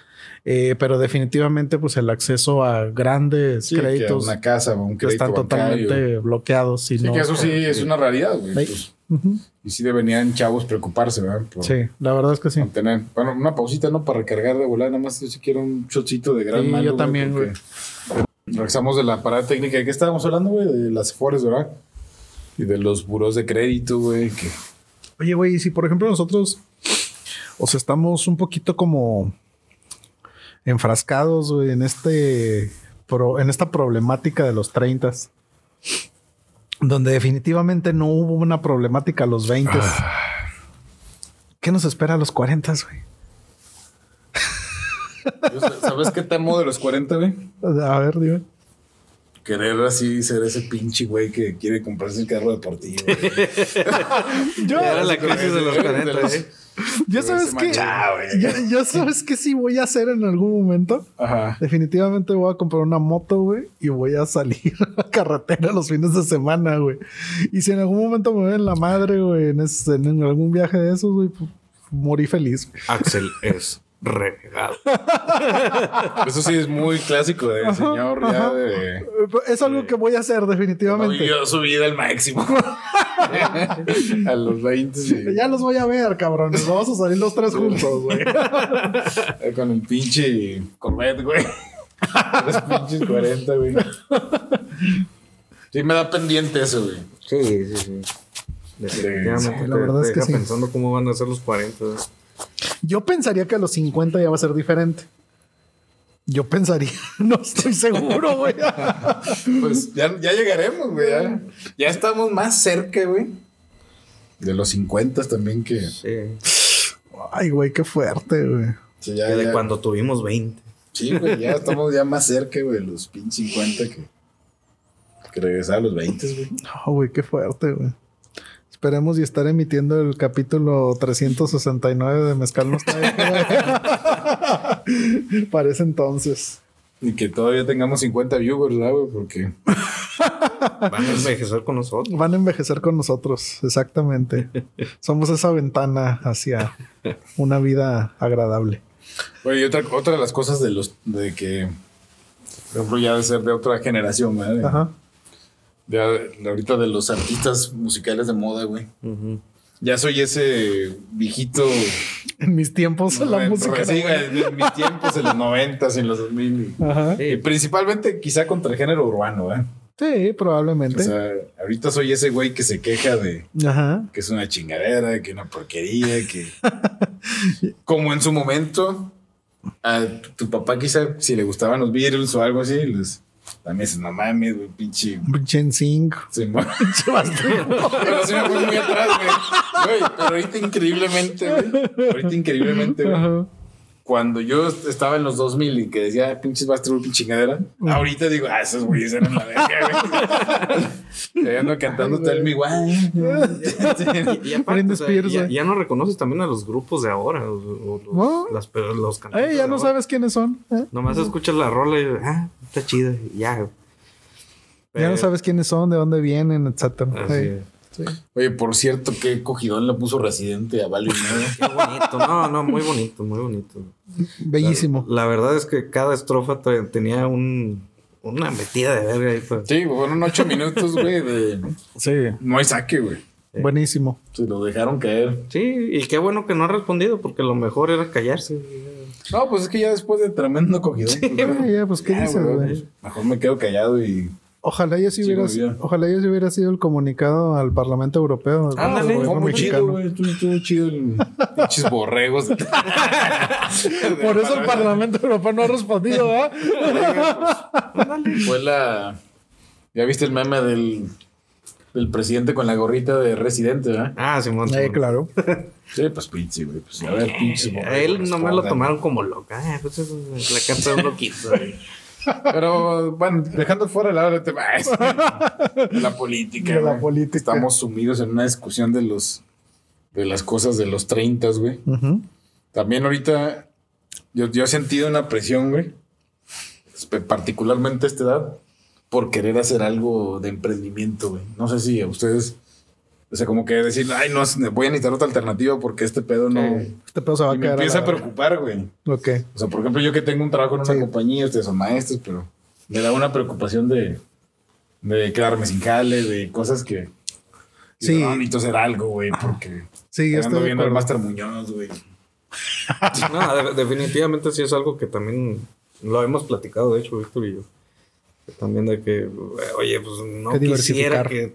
eh, pero definitivamente, pues el acceso a grandes Sí, que créditos una casa o un crédito están bancario. totalmente bloqueados. si Sí, no- que eso sí es una realidad, güey. Pues, y sí deberían chavos preocuparse, ¿verdad? Por Sí, la verdad es que sí. mantener. Bueno, una pausita, ¿no? Para recargar de volada. Nada más yo sí quiero un shotcito de gran Sí, malo, yo también, porque Regresamos de la parada técnica. ¿De qué estábamos hablando, güey? De las Afores, ¿verdad? Y de los buros de crédito, güey. Que... Oye, güey, si por ejemplo nosotros, o sea, estamos un poquito como enfrascados, güey, en este, pro- en esta problemática de los 30 donde definitivamente no hubo una problemática a los 20 ¿Qué nos espera a los 40, güey? ¿Sabes qué temo de los 40, güey? A ver, dime. Querer así ser ese pinche güey que quiere comprarse el carro deportivo. Yo, Era la crisis de los De 40, los- ¿eh? Yo sabes que manchado, yo, yo sabes que sí voy a hacer en algún momento. Ajá. Definitivamente voy a comprar una moto, güey, y voy a salir a la carretera los fines de semana, güey. Y si en algún momento me ven la madre, güey, en, en algún viaje de esos, güey, pues, morí feliz. Axel es renegado. Eso sí es muy clásico del señor ya de. Es algo que voy a hacer, definitivamente. vivió su vida al máximo. a los 20, sí. Ya los voy a ver, cabrones. Vamos a salir los tres juntos, güey. Con el pinche Corvette, güey. Los pinches 40, güey. Sí, me da pendiente eso, güey. Sí, sí, sí. Definitivamente. Sí, la verdad te es que deja sí. pensando cómo van a ser los 40. ¿eh? Yo pensaría que a los 50 ya va a ser diferente. Yo pensaría, no estoy seguro, güey. Pues ya, ya llegaremos, güey. Ya, ya estamos más cerca, güey. De los 50 también que. Sí. Ay, güey, qué fuerte, güey. que ya- de ya- cuando tuvimos 20. Sí, güey, ya estamos ya más cerca, güey, de los pinches 50 que, que regresar a los 20, güey. No, güey, qué fuerte, güey. Esperemos y estar emitiendo el capítulo 369 de Mezcal Nostálgico. güey. Parece entonces. Y que todavía tengamos 50 viewers, ¿verdad, güey? Porque Van a envejecer con nosotros. Van a envejecer con nosotros, exactamente. Somos esa ventana hacia una vida agradable. Oye, y otra, otra de las cosas de los de que, por ejemplo, ya de ser de otra generación, ¿verdad? Ajá. Ya de- ahorita de los artistas musicales de moda, güey. Ya soy ese viejito. En mis tiempos la re- música. sí, güey, en mis tiempos, en los 90 y en los 2000. y- Ajá. y principalmente quizá contra el género urbano, ¿eh? Sí, O probablemente. sea, ahorita soy ese güey que se queja de Ajá. que es una chingadera, que es una porquería, que... Como en su momento, a tu, tu papá quizá, si le gustaban los Beatles o algo así, les... También dices, no mames, güey, pinche... Gen 5. se mo- Pero sí me fui muy atrás, güey. Güey, pero ahorita increíblemente, güey. Ahorita increíblemente, güey. Cuando yo estaba en los 2000 y que decía, "Ah, pinches Bastard, pinche chingadera, ahorita digo, ah, esos güeyes eran la verga, güey. Ahí ando cantando Tell Me Why. Y aparte, Britney o sea, Spears, ya, ya no reconoces también a los grupos de ahora. O, o los, ¿No? las, los cantantes Eh, ya no ahora. sabes quiénes son. ¿eh? Nomás escuchas la rola y ah, está chida. y Ya. Ya no sabes quiénes son, de dónde vienen, etcétera. Así Sí. Sí. Oye, por cierto, qué cogidón le puso Residente a Vale Qué bonito. No, no, muy bonito, muy bonito. Bellísimo. La, la verdad es que cada estrofa te- tenía un, una metida de verga ahí, pues. Sí, fueron ocho minutos, güey, de... Sí, No hay saque, güey. buenísimo. Se lo dejaron caer. Sí, y qué bueno que no ha respondido, porque lo mejor era callarse. No, pues es que ya después de tremendo cogidón. pues, Ah, ya, pues, ¿qué ya, dices, güey? Mejor me quedo callado y... Ojalá ya sí hubiera, bien. ojalá ya sí hubiera sido el comunicado al Parlamento Europeo. Ándale, Fue muy chido, güey. Estuvo, chido el... Pinches borregos. Por eso el Parlamento Europeo no ha respondido, ¿verdad? Fue la... ¿Ya viste el meme del... Del presidente con la gorrita de residente, ¿verdad? Ah, Simón. Eh, Simón. claro. Sí, pues pinche, güey. Pues a ver, pinches A él borregos, no me lo tomaron como loca. Ah, pues la carta de un loquito. güey. Pero bueno, dejando fuera el lado de la política. De la güey. política. Estamos sumidos en una discusión de los de las cosas de los 30, güey. Ujú. También ahorita yo, yo he sentido una presión, güey. Particularmente a esta edad, por querer hacer algo de emprendimiento, güey. No sé si a ustedes, o sea, como que decir, ay, no, voy a necesitar otra alternativa porque este pedo no. Este pedo se va a Y me quedar. empieza a la- preocupar, güey. Ok. O sea, por ejemplo, yo que tengo un trabajo en una Sí. compañía, ustedes son maestros, pero me da una preocupación de, de quedarme sin jale, de cosas que. Sí. Sí. No, necesito hacer algo, güey, porque. Sí, yo estoy viendo al. Master Muñoz, güey. No, de- definitivamente sí es algo que también lo hemos platicado, de hecho, Víctor y yo. También de que, oye, pues no quisiera diversificar. que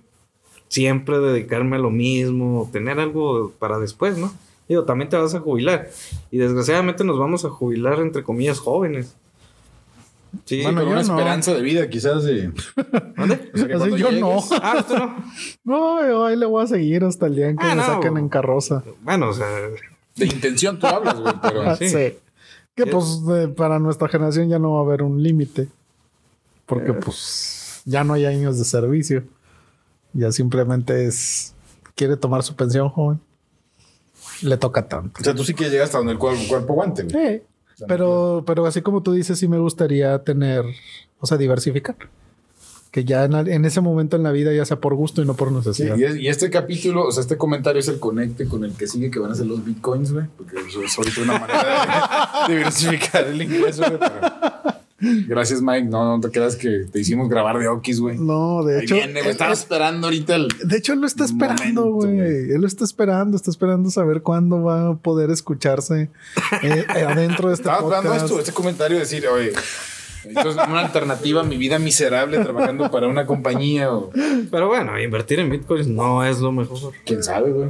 siempre dedicarme a lo mismo, tener algo para después, ¿no? Digo, también te vas a jubilar. Y desgraciadamente nos vamos a jubilar, entre comillas, jóvenes. Sí, Bueno, con yo una no. esperanza de vida, quizás de. ¿Mande? o sea, que Así cuando yo no. Ah, ¿tú no? No, yo ahí le voy a seguir hasta el día en que Ah, me no. saquen en carroza. Bueno, o sea, De intención tú hablas, güey, pero. Ah, sí. sí. Que Sí. pues de- para nuestra generación ya no va a haber un límite. Porque Eh. pues ya no hay años de servicio. Ya simplemente es. Quiere tomar su pensión, joven. Le toca tanto. O sea, tú sí que llegas hasta donde el cuerpo, cuerpo aguante. Sí. Pero, pero así como tú dices, sí me gustaría tener, o sea, diversificar. Que ya en, en ese momento en la vida ya sea por gusto y no por Sí, necesidad. y, es- y este capítulo, o sea, este comentario es el conecte con el que sigue que van a ser los bitcoins, güey. Porque eso es ahorita una manera de diversificar el ingreso, güey. pero- Gracias, Mike. No, no te creas que te hicimos grabar de Okis, güey. No, de Ahí hecho. viene, güey. él- Estaba esperando ahorita el. De hecho, él lo está esperando, güey. Él lo está esperando, está esperando saber cuándo va a poder escucharse eh, eh, adentro de este Estaba esperando podcast. esto, este comentario, decir, oye, entonces una alternativa a mi vida miserable trabajando para una compañía o pero bueno, invertir en bitcoins no es lo mejor. quién sabe, güey.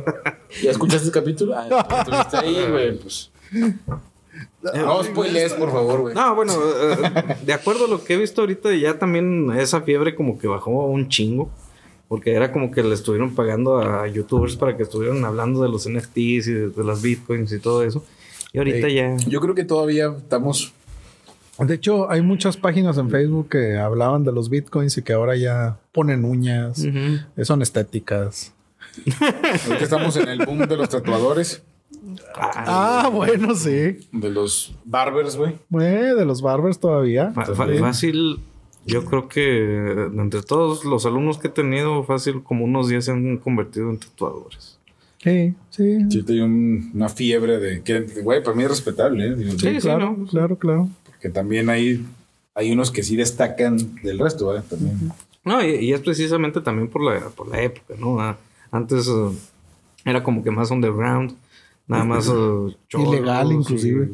¿Ya escuchaste el capítulo? Ah, estuviste ahí, güey, pues. No spoilees, por favor, güey. No, bueno, eh, de acuerdo a lo que he visto ahorita, ya también esa fiebre como que bajó un chingo. Porque era como que le estuvieron pagando a youtubers para que estuvieran hablando de los NFTs y de, de las bitcoins y todo eso. Y ahorita ya. Yo creo que todavía estamos. De hecho, hay muchas páginas en Facebook que hablaban de los bitcoins y que ahora ya ponen uñas, eh, son estéticas. Ahorita estamos en el boom de los tatuadores, Ah, bueno, sí. de los barbers, güey. Eh, de los barbers todavía. Sí. Fácil, yo creo que entre todos los alumnos que he tenido, fácil como unos 10 se han convertido en tatuadores. Sí, sí. Sí, tengo un- una fiebre de que, güey, para mí es respetable, ¿eh? Digo, Sí, sí, claro, ¿no? claro, claro. Porque también hay, hay unos que sí destacan del resto. También. No, y, y es precisamente también por la, por la época, ¿no? Ah, Antes eh, era como que más underground, nada más eh, chorros Ilegal, inclusive.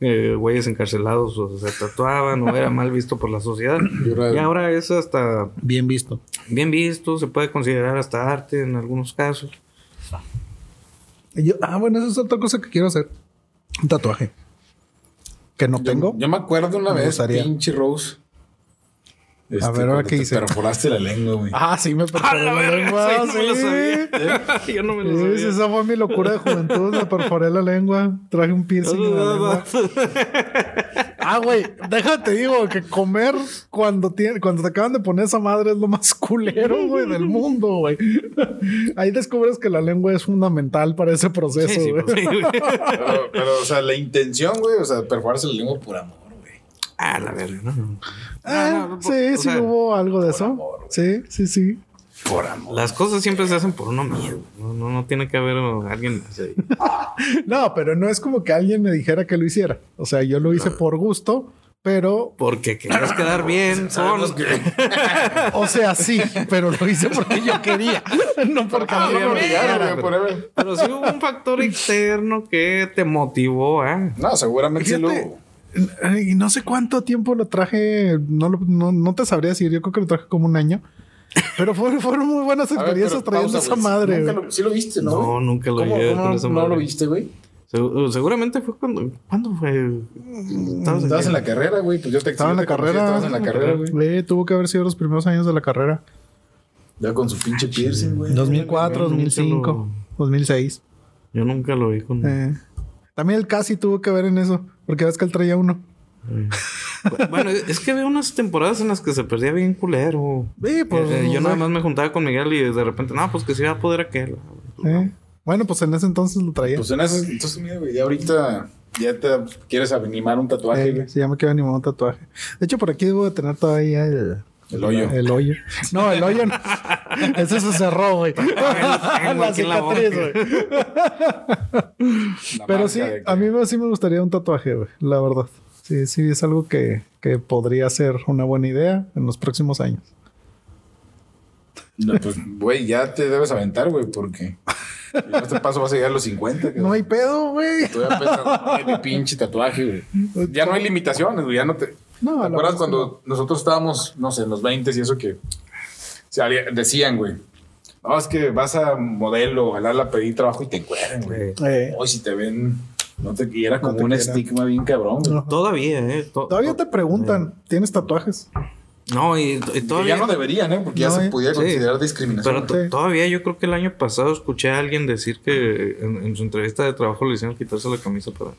y, eh, güeyes encarcelados o se tatuaban o era mal visto por la sociedad. Y ahora- es hasta Bien visto. bien visto, se puede considerar hasta arte en algunos casos. Y yo- ah, bueno, esa es otra cosa que quiero hacer. Un tatuaje. Que no Yo- tengo. Yo, me acuerdo una Me vez, gustaría. pinche Rose. Este, A ver, ¿ahora qué te hice? perforaste la lengua, güey. Ah, sí, me perforé la la lengua. sí, no me lo sí. sabía. Yo no me lo Sí, sabía. sí, esa fue mi locura de juventud. Me perforé la lengua. Traje un piercing en la lengua. Ah, güey, déjate digo que comer cuando, tiene, cuando te acaban de poner esa madre es lo más culero, güey, del mundo, güey. Ahí descubres que la lengua es fundamental para ese proceso, Sí, sí, güey. sí. Pero, pero, o sea, la intención, güey, o sea, perforarse la lengua por amor. Ah, la verga, no. Ah, No, no, sí, sí sea, hubo algo de eso. amor, sí, sí, sí. Por amor. Las cosas siempre se hacen por uno mismo. No, no, no tiene que haber alguien. No, pero no es como que alguien me dijera que lo hiciera. O sea, yo lo hice por gusto, pero, Porque querías quedar bien que- o sea, sí, pero lo hice porque yo quería, no porque Ah, no me obligaron. Pero sí hubo un factor externo que te motivó, ¿eh? No, seguramente sí lo. Y no sé cuánto tiempo lo traje, no, lo- no, no te sabría decir, yo creo que lo traje como un año. Pero fueron, fueron muy buenas ver, experiencias pero trayendo pausa, esa güey. madre. Nunca güey. lo- Sí lo viste, ¿no? No, nunca lo ¿Cómo, llegué cómo con esa no madre. lo viste, güey? Segu- Seguramente fue cuando... ¿Cuándo fue? Estabas en la carrera, güey. Pues yo te Estaba en la carrera. Estabas en la carrera, güey. Eh, tuvo que haber sido los primeros años de la carrera. Ya con su pinche piercing, güey. 2004, Yo nunca 2005, lo- 2006. Yo nunca lo vi con... Eh, También el casi tuvo que ver en eso, porque ves que él traía uno. Bueno, es que había unas temporadas en las que se perdía bien culero. Sí, pues, Eh, yo nada más me juntaba con Miguel y de repente, no, pues que se iba a poder aquel. eh. Bueno, pues en ese entonces lo traía. Pues en ese, entonces, mira, güey, ya ahorita ya te quieres animar un tatuaje, Eh, güey. sí, ya me quiero animar un tatuaje. De hecho, por aquí debo de tener todavía el... El hoyo. El hoyo. No, el hoyo no. Ese se cerró, güey. tengo la cicatriz, güey. Pero sí, de a mí sí me gustaría un tatuaje, güey. La verdad. Sí, sí, es algo que, que podría ser una buena idea en los próximos años. No, pues, güey, ya te debes aventar, güey, porque en este paso vas a llegar a los 50. No hay pedo, güey. Todavía mi pinche tatuaje, güey. Ya no hay limitaciones, güey. Ya no te. No, ¿Te acuerdas cuando nosotros estábamos, no sé, en los 20 y eso que. o sea, decían, güey. No, es que vas a modelo, jalar la pedir trabajo y te encuentran, güey. Eh, Hoy si te ven, no te y era como te un estigma bien cabrón, güey. No. Todavía, ¿eh? To- Todavía to- te preguntan, ¿tienes tatuajes? No, y, y todavía. ya no deberían, ¿eh? Porque ya No, se eh. podía Sí. considerar discriminación. Pero Sí. todavía yo creo que el año pasado escuché a alguien decir que en, en su entrevista de trabajo le hicieron quitarse la camisa para.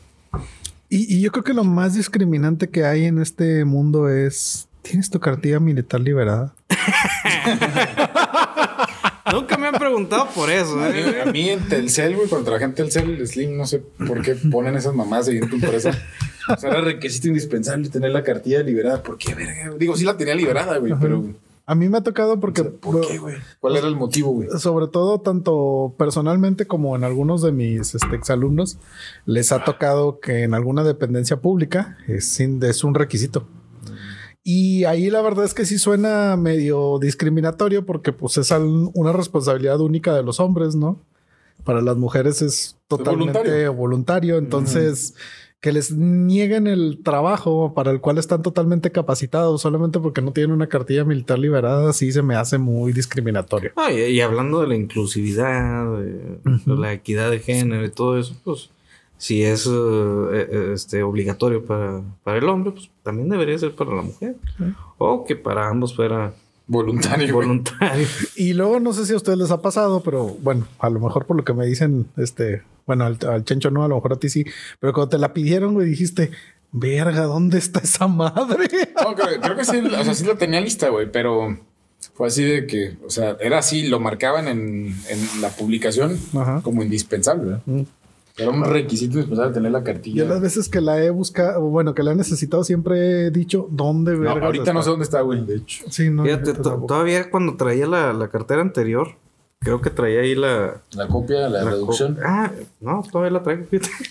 Y, y yo creo que lo más discriminante que hay en este mundo es... ¿Tienes tu cartilla militar liberada? Nunca me han preguntado por eso, A mí, ¿eh? a mí en Telcel, güey, cuando trabajé en Telcel, Slim, no sé por qué ponen esas mamás ahí en tu empresa. O sea, era requisito indispensable tener la cartilla liberada. ¿Por qué, verga? Digo, sí la tenía liberada, güey, pero... A mí me ha tocado porque... ¿Por qué, güey? ¿Cuál era el motivo, güey? sobre todo tanto personalmente como en algunos de mis este, exalumnos, les ha tocado que en alguna dependencia pública es, sin- es un requisito. Y ahí la verdad es que sí suena medio discriminatorio porque pues es al- una responsabilidad única de los hombres, ¿no? Para las mujeres es totalmente voluntario. voluntario. Entonces, que les nieguen el trabajo para el cual están totalmente capacitados solamente porque no tienen una cartilla militar liberada, sí se me hace muy discriminatorio. Ah, y, y hablando de la inclusividad, de, de la equidad de género y todo eso, pues si es eh, eh, este, obligatorio para, para el hombre, pues también debería ser para la mujer. O que para ambos fuera Voluntario, voluntario. Y luego no sé si a ustedes les ha pasado, pero bueno, a lo mejor por lo que me dicen, este, bueno, al, al Chencho no, a lo mejor a ti sí, pero cuando te la pidieron, güey, dijiste, verga, ¿dónde está esa madre? No, creo, creo que sí, o sea, sí la tenía lista, güey, pero fue así de que, o sea, era así, lo marcaban en, en la publicación Ajá. como indispensable, ¿verdad? Mm. Era un requisito indispensable tener la cartilla. Yo las veces que la he buscado, bueno, que la he necesitado, siempre he dicho, ¿dónde No, verga? ahorita no sé dónde está, güey, de hecho. Sí, no. Fíjate, todavía cuando traía la, la cartera anterior, creo que traía ahí la... La copia, la, la reducción. co- Ah, no, todavía la traigo.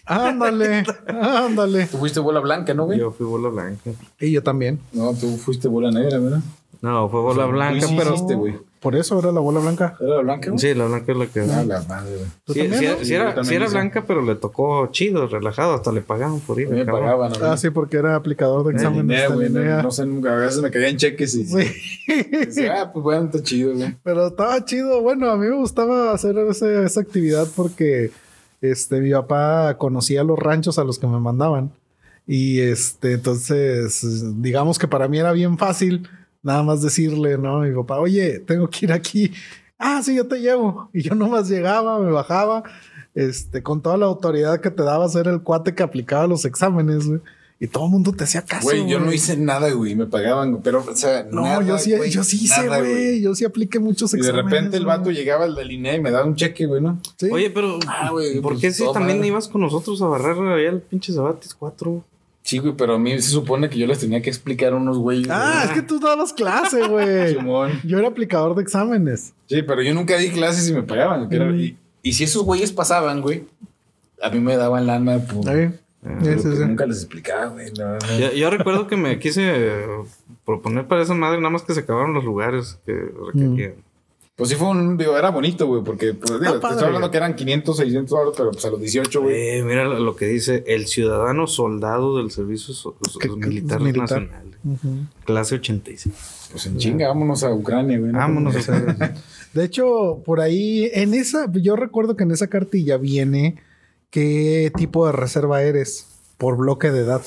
Ándale, ándale. Tú fuiste bola blanca, ¿no, güey? Yo fui bola blanca. Y yo también. No, tú fuiste bola negra, ¿verdad? No, fue bola blanca, sí pero... hiciste, güey. Por eso era la bola blanca. ¿Era la blanca, güey? Sí, la blanca es la que... Ah, la madre, güey. ¿Tú Sí, también, sí, no? sí Sí, yo era, sí blanca, pero le tocó chido, relajado, hasta le pagaban por ir. Cabrón. pagaban, Ah, sí, porque era aplicador de En exámenes. güey, no, no sé, nunca, a veces me caían cheques y... Sí. Decía, ah, pues bueno, está chido, güey. Pero estaba chido. Bueno, a mí me gustaba hacer ese- esa actividad porque este, mi papá conocía los ranchos a los que me mandaban. Y este, entonces, digamos que para mí era bien fácil nada más decirle, ¿no? A mi papá, oye, tengo que ir aquí. Ah, sí, yo te llevo. Y yo nomás llegaba, me bajaba, este, con toda la autoridad que te daba ser el cuate que aplicaba los exámenes, güey. Y todo el mundo te hacía caso. Güey, yo no hice nada, güey. Me pagaban, güey, pero, o sea, No, nada, yo sí, yo sí hice, güey. Yo sí apliqué muchos Y de exámenes. repente el vato llegaba al de línea y me daba un cheque, güey, ¿no? Sí. Oye, pero Ah, güey, ¿por pues, qué si también madre. ibas con nosotros a barrer allá el pinche Zabatis 4? Sí, güey, pero a mí se supone que yo les tenía que explicar a unos güeyes. Ah, es que tú dabas clase, güey. Yo era aplicador de exámenes. Sí, pero yo nunca di clases y me pagaban. era- y, y si esos güeyes pasaban, güey, a mí me daban lana por, ¿eh? Sí, sí. Nunca les explicaba, güey. no, no. Yo, yo recuerdo que me quise proponer para esa madre, nada más que se acabaron los lugares que requerían. Pues sí fue un, digo, era bonito, güey, porque, pues, digo, te estoy hablando que eran 500, 600 dólares, pero pues a los 18, güey. Eh, mira lo que dice el ciudadano soldado del servicio so- militar, militar. nacional, Ujú. clase 86. Pues en chinga, vámonos a Ucrania, güey. ¿no? Vámonos a hacer. De hecho, por ahí, en esa, yo recuerdo que en esa cartilla viene qué tipo de reserva eres por bloque de edad.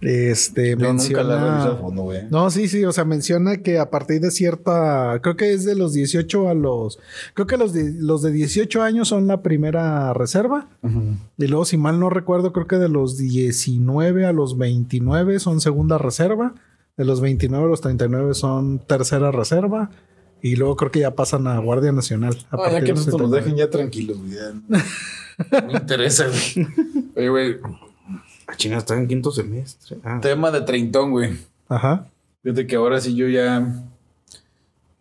Este Yo nunca menciona. la a fondo, güey. No, sí, sí, o sea, menciona que a partir de cierta, creo que es de los 18 a los, creo que los de, los de 18 años son la primera reserva. Y luego, si mal no recuerdo, creo que de los 19 a los 29 son segunda reserva. De los 29 a los 39 son tercera reserva. Y luego creo que ya pasan a Guardia Nacional. A No, ya partir que de nosotros nos 79. dejen ya tranquilos, güey. ya me interesa, güey. Oye, güey, chinga, está en quinto semestre. Ah, tema de treintón, güey. Ajá. Fíjate que ahora sí yo ya.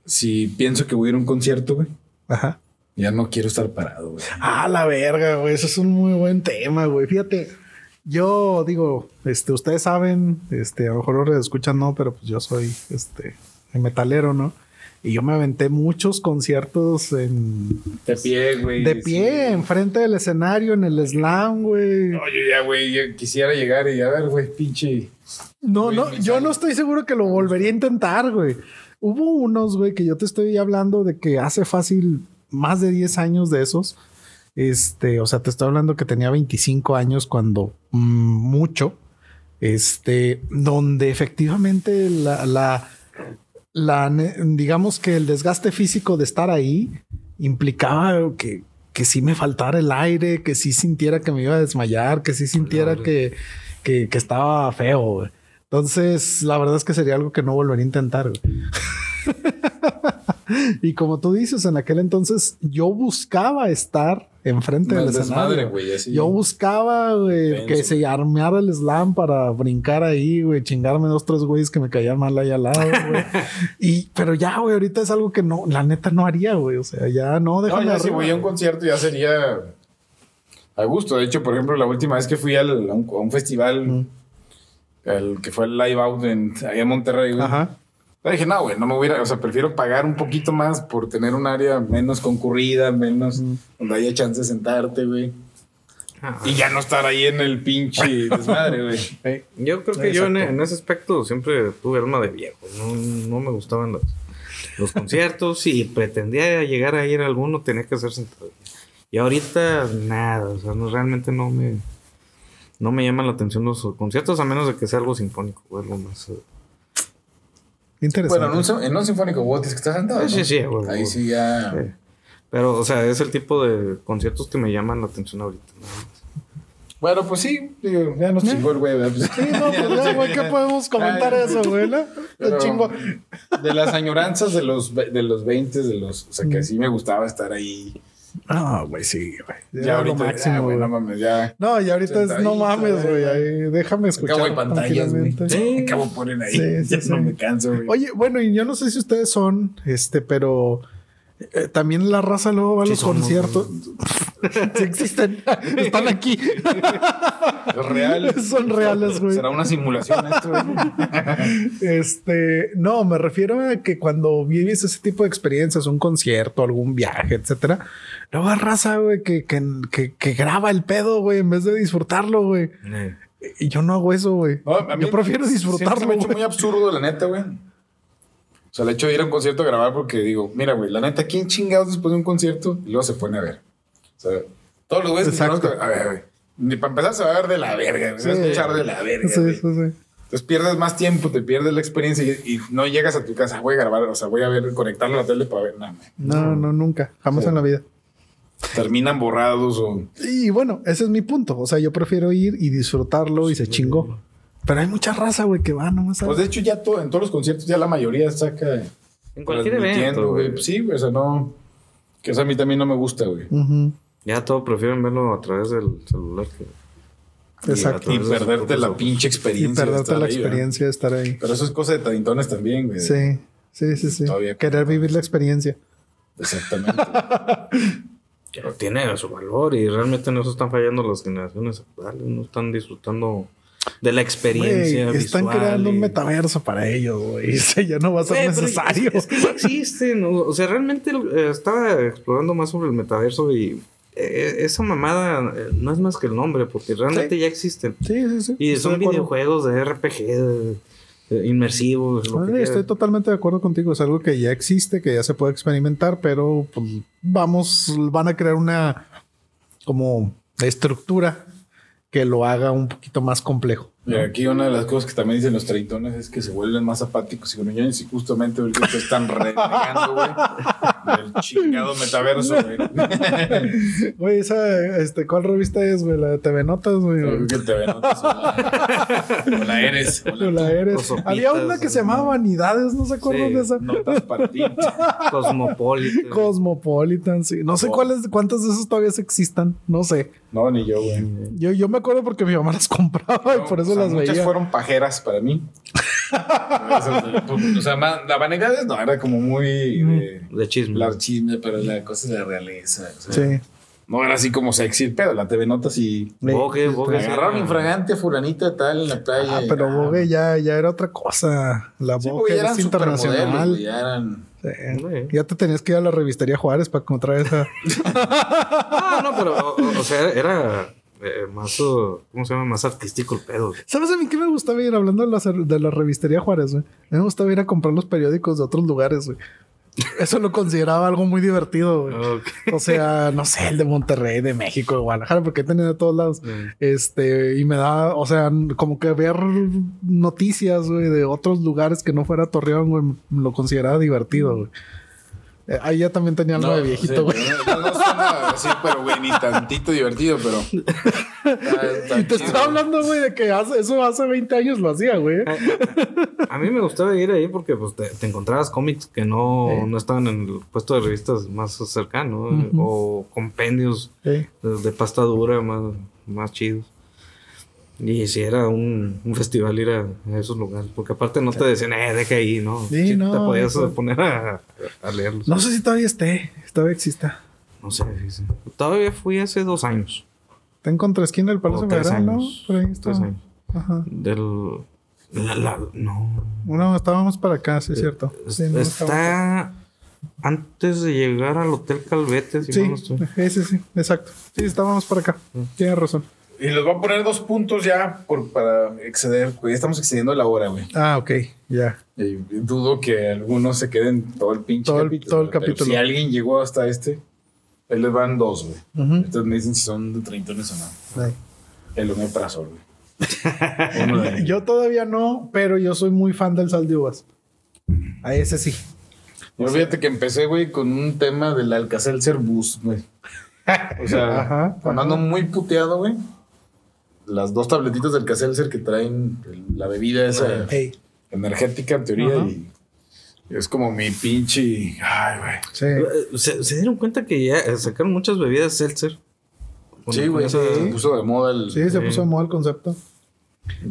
Si pienso que voy a ir a un concierto, güey, Ajá. ya no quiero estar parado, güey. Ah, la verga, güey. Eso es un muy buen tema, güey. Fíjate, yo digo, este, ustedes saben, este, a lo mejor lo escuchan, no, pero pues yo soy, este, metalero, ¿no? Y yo me aventé muchos conciertos en De pie, güey. de pie, sí. enfrente del escenario, en el slam, güey. No, yo ya, güey, ya quisiera llegar y a ver, güey, pinche. No, Güey, no, yo no estoy seguro que lo volvería a intentar, güey. Hubo unos, güey, que yo te estoy hablando de que hace fácil más de 10 años de esos. Este, o sea, te estoy hablando que tenía 25 años cuando mm, mucho. Este, donde efectivamente la, la, la, digamos que el desgaste físico de estar ahí implicaba que, que sí me faltara el aire, que sí sintiera que me iba a desmayar, que sí sintiera que, que, que estaba feo. Entonces, la verdad es que sería algo que no volvería a intentar. y como tú dices, en aquel entonces yo buscaba estar enfrente Mal del escenario. güey, así. Yo buscaba, que se armeara el slam para brincar ahí, güey, chingarme dos, tres güeyes que me caían mal ahí al lado, güey. y, pero ya, güey, ahorita es algo que no, la neta no haría, güey. O sea, ya no, No, déjame ya si arriba, voy a un concierto ya sería a gusto. De hecho, por ejemplo, la última vez que fui al- a, un, a un festival, Mm. el que fue el Live Out en, ahí en Monterrey, güey. Ajá. Dije, no, güey, no me voy a ir, a- o sea, prefiero pagar un poquito más por tener un área menos concurrida, menos donde haya chance de sentarte, güey. ah. Y ya no estar ahí en el pinche desmadre, güey. Eh, Yo creo que yo en, en ese aspecto siempre tuve alma de viejo. No, no me gustaban los, los conciertos y pretendía llegar a ir a alguno, tenía que hacer sentado. Y ahorita nada, o sea, no, realmente no me, no me llaman la atención los conciertos a menos de que sea algo sinfónico o algo más. eh. Interesante. Bueno, en un, en un sinfónico, vos tienes que estar sentado. Sí, ¿no? sí, sí, güey, Ahí sí ya. Sí. Pero, o sea, es el tipo de conciertos que me llaman la atención ahorita. Bueno, pues sí, digo, ya nos chingó el güey. Sí, no, pues ya, güey, ¿qué podemos comentar Ay, eso, güey? ¿no? Chingo. De las añoranzas de los, de los 20, de los. O sea, que sí me gustaba estar ahí. No, güey, sí, güey. Ya, Ya, lo ahorita. máximo, ya, güey, no mames, ya. No, y ahorita es, no mames, güey. ahí, Déjame escuchar. Acabo de pantallas, güey. tranquilamente. Acabo de poner ahí. Sí, sí, ya sí. no me canso, güey. Oye, bueno, y yo no sé si ustedes son, este, pero eh, también la raza luego va a Sí los conciertos. sí existen, están aquí. Es real. Son reales, güey. Será una simulación esto, güey. Este, no, me refiero a que cuando vives ese tipo de experiencias, un concierto, algún viaje, etcétera, luego hay raza, güey, que, que, que, que graba el pedo, güey, en vez de disfrutarlo, güey. Eh, Y yo no hago eso, güey. No, a mí yo prefiero disfrutarlo, Se me ha hecho güey. muy absurdo, la neta, güey. O sea, el hecho de ir a un concierto a grabar porque digo, mira, güey, la neta, ¿quién chingados después de un concierto? Y luego se pone a ver. O sea, todos los güeyes que conozco, a ver, güey. Ni para empezar se va a ver de la verga, güey. Se va a Sí. escuchar de la verga. Sí, sí, sí. Entonces pierdes más tiempo, te pierdes la experiencia y, y no llegas a tu casa, voy a grabar, o sea, voy a ver, conectarlo a la tele para ver nada. güey. No, no, nunca. Jamás Sí. en la vida. Terminan borrados o. Y bueno, ese es mi punto. O sea, yo prefiero ir y disfrutarlo y se chingó. Pero hay mucha raza, güey, que va nomás a... Pues de hecho, ya to- en todos los conciertos, ya la mayoría saca. En cualquier evento, güey. sí, güey, o sea, no. Que eso a mí también no me gusta, güey. Ya todos prefieren verlo a través del celular. Que, Exacto. Y perderte la ojos. pinche Y experiencia. de perderte estar la ahí, ¿verdad? experiencia de estar ahí. Pero eso es cosa de tarintones también, güey. Sí, sí, sí, sí. Todavía- Querer vivir la experiencia. Exactamente. Pero tiene su valor y realmente no se están fallando las generaciones actuales, no están disfrutando de la experiencia. Están visual creando y- un metaverso para ellos, güey. Ya no va a ser pero necesario. Es, es que ya existen. o- sea, realmente eh, estaba explorando más sobre el metaverso y eh, esa mamada eh, no es más que el nombre, porque realmente Sí. ya existen. Sí, sí, sí. Y son videojuegos de RPG de- de inmersivos. lo que estoy totalmente de acuerdo contigo. Es algo que ya existe, que ya se puede experimentar, pero pues, vamos, van a crear una como estructura que lo haga un poquito más complejo. Y aquí una de las cosas que también dicen los treintones es que se vuelven más apáticos y gruñones y justamente ahorita están renegando, güey, del chingado metaverso, güey. Güey, esa, este, ¿cuál revista es, güey? La de TV Notas, güey. Creo que ven otras, o la, o la eres, o O la, eres. sopitas, Había una que se llamaba Vanidades, ¿no se acuerdan Sí. de esa? notas para ti. Cosmopolitan. Cosmopolitan, sí. No sé Oh. cuáles, cuántas de esas todavía existan. No sé. No, ni yo, güey. Yo, yo me acuerdo porque mi mamá las compraba y por eso O sea, las muchas veía. fueron pajeras para mí. o sea, la vanidad no, era como muy de de chisme. Hablar chisme, pero la cosa es la realeza. o sea, Sí. No era así como sexy el pedo, la TV Notas y Bogue, Bogue. agarraron infragante a fulanita tal en la playa. Ah, pero Vogue ya, ya era otra cosa. La Sí, güey, eran es supermodelos, internacional. ya eran. Sí. Sí. Ya te tenías que ir a la revistería Juárez para encontrar esa. Ah, no, pero, o, sea, era eh, más, uh, ¿cómo se llama? Más artístico el pedo. ¿Sabes a mí qué me gustaba ir hablando de la, de la revistería Juárez, güey? A mí me gustaba ir a comprar los periódicos de otros lugares, güey. Eso lo consideraba algo muy divertido, güey. O sea, no sé, el de Monterrey, de México, de Guadalajara, porque tenía de todos lados. Mm. Este, y me da, o sea, como que ver noticias, güey, de otros lugares que no fuera Torreón, güey, lo consideraba divertido, güey. Eh, ahí ya también tenía algo de viejito, sí, güey. pero No, no suena así, pero güey, ni tantito divertido, pero. Está- está Y te chido. estaba hablando, güey, de que hace, eso hace 20 años lo hacía, güey. A mí me gustaba ir ahí porque pues, te, te encontrabas cómics que no, Sí. no estaban en el puesto de revistas más cercano Ujú. o compendios Sí. de, de pasta dura más, más chidos. Y si era un, un festival ir a, a esos lugares, porque aparte no te decían, eh, deja ahí, ¿no? Sí, no, te podías eso- poner a, a leerlos. No sé si todavía esté, todavía exista. No sé. Todavía fui hace dos años. Está en contraesquina del Palacio Federal, ¿no? Por ahí está. Tres años. Ajá. Del. la- la- no. No, estábamos para acá, sí, es cierto. Sí, no, Está antes de llegar al Hotel Calvete, si Sí, no estoy. sí, sí, sí, exacto. Sí, estábamos para acá. Tienes razón. Y les voy a poner dos puntos ya por, para exceder, güey. Estamos excediendo la hora, güey. Ah, ok, ya. Y dudo que algunos se queden todo el pinche Todo el- capítulo. todo el pero capítulo. Si alguien llegó hasta este, ahí les van dos, güey. Entonces me dicen si son de treintones o no. Ahí. El omeprazol, güey. Yo todavía no, pero yo soy muy fan del sal de uvas. A ese sí. Yo fíjate que empecé, güey, con un tema del Alka-Seltzer Boost, güey. O sea, Ajá, cuando ajá. ando muy puteado, güey, las dos tabletitas del Alka-Seltzer que traen el- la bebida esa Ey, energética, en teoría, y es como mi pinche... Ay, güey. sí. Eh, ¿Se, se dieron cuenta que ya eh, sacaron muchas bebidas seltzer? Sí, güey, se puso de moda el... Sí, se puso de moda el concepto.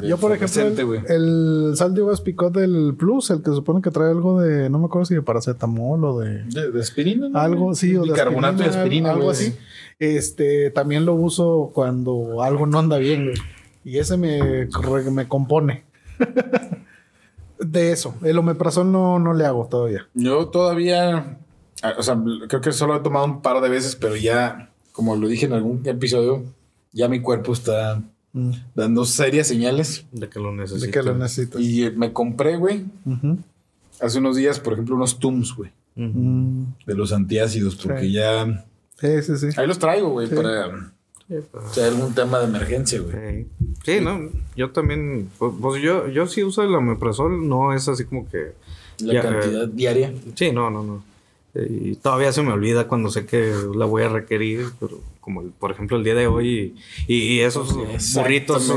Yo, por ejemplo, el, el sal de uvas picot del Plus, el que se supone que trae algo de, no me acuerdo si de paracetamol o de De, de aspirina, ¿no? algo, sí, o de Bicarbonato de aspirina, algo así. Este, también lo uso cuando algo no anda bien, güey. Y ese me, me compone. de eso. El omeprazol no, no le hago todavía. Yo todavía, ah, o sea, creo que solo he tomado un par de veces, pero ya, como lo dije en algún episodio, ya mi cuerpo está Mm, dando serias señales. De que lo De necesito. que lo necesitas. Y eh, me compré, güey, hace unos días, por ejemplo, unos Tums, güey. Mm, de los antiácidos, porque Sí. ya... sí, sí, sí. Ahí los traigo, güey, Sí. para Sí, pues, si hay algún tema de emergencia, güey. Sí, Sí, no, yo también, pues, pues, yo, yo sí uso el omeprazol, no es así como que, La Ya, cantidad diaria. sí, no, no, no. Eh, Y todavía se me olvida cuando sé que la voy a requerir, pero como el- por ejemplo el día de hoy y, y esos burritos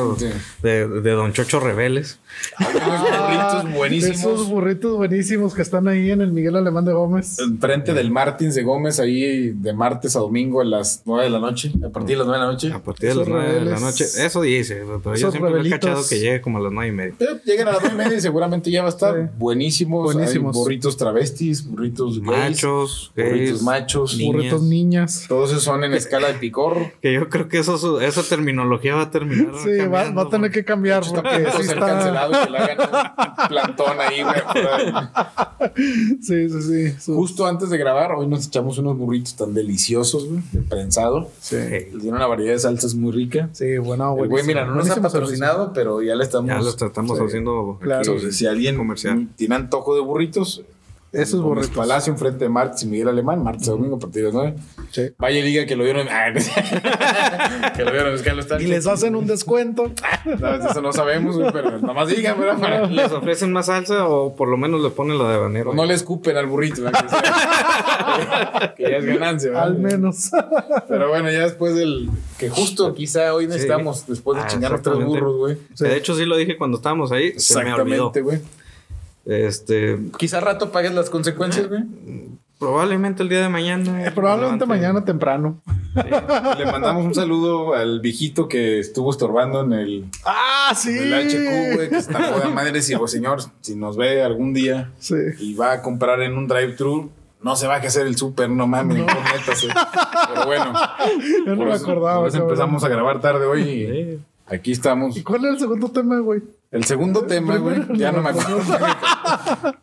de, de Don Chocho Rebeles. Unos burritos buenísimos. Esos burritos buenísimos que están ahí en el Miguel Alemán de Gómez. Enfrente del Martins de Gómez, ahí de martes a domingo a las 9 de la noche, a partir de las 9 de la noche. A partir de las nueve de la noche. Eso dice, pero yo siempre me he Rebelitos. cachado que llegue como a las nueve y media. Pero Lleguen a las 9 y media y seguramente ya va a estar Sí. buenísimos. Buenísimos. Hay burritos travestis, burritos gays, Machos, burritos gays, machos, niñas. Burritos niñas. todos esos son en escala de picor. Que yo creo que eso, esa terminología va a terminar. Sí, va, a tener que cambiar Está a porque sí ser está. cancelado y que le hagan un plantón ahí, güey. Sí, sí, sí. Justo antes de grabar, hoy nos echamos unos burritos tan deliciosos, güey, de prensado. Sí. Tiene una variedad de salsas muy rica. Sí, bueno, El güey, mira, no nos ha patrocinado, pero ya le estamos. Ya lo estamos Sí. haciendo. aquí. Claro. Entonces, si alguien Comercial. tiene antojo de burritos, Esos Gómez burritos. Palacio, enfrente de Martes y Miguel Alemán, martes a domingo a partir de las 9. Sí. Vaya y diga que lo vieron. Ah, que lo vieron, es que lo están. Y les hacen un descuento. No, eso no sabemos, güey, pero nomás digan, ¿verdad? Para- ¿Les ofrecen más salsa o por lo menos le ponen la de habanero? No le escupen al burrito, ¿verdad? Que, que ya es ganancia, ¿verdad? Al menos. Pero bueno, ya después del. Que justo quizá hoy necesitamos, después de Ah, chingarnos tres burros, güey. De hecho, sí lo dije cuando estábamos ahí. Se me olvidó. Exactamente, güey. Este, Quizá al rato pagues las consecuencias, güey. probablemente el día de mañana. Eh, Probablemente mañana temprano. Le mandamos un saludo al viejito que estuvo estorbando en el, Ah, sí. en el HQ, güey, que está de madre. Si, señor, si nos ve algún día Sí. y va a comprar en un drive-thru, no se va a hacer el súper, no mames, no. métase. Pero bueno, Yo no por me eso- acordaba. por eso empezamos a grabar tarde hoy y Sí. aquí estamos. ¿Y cuál era el segundo tema, güey? El segundo tema, güey, ya no me acuerdo.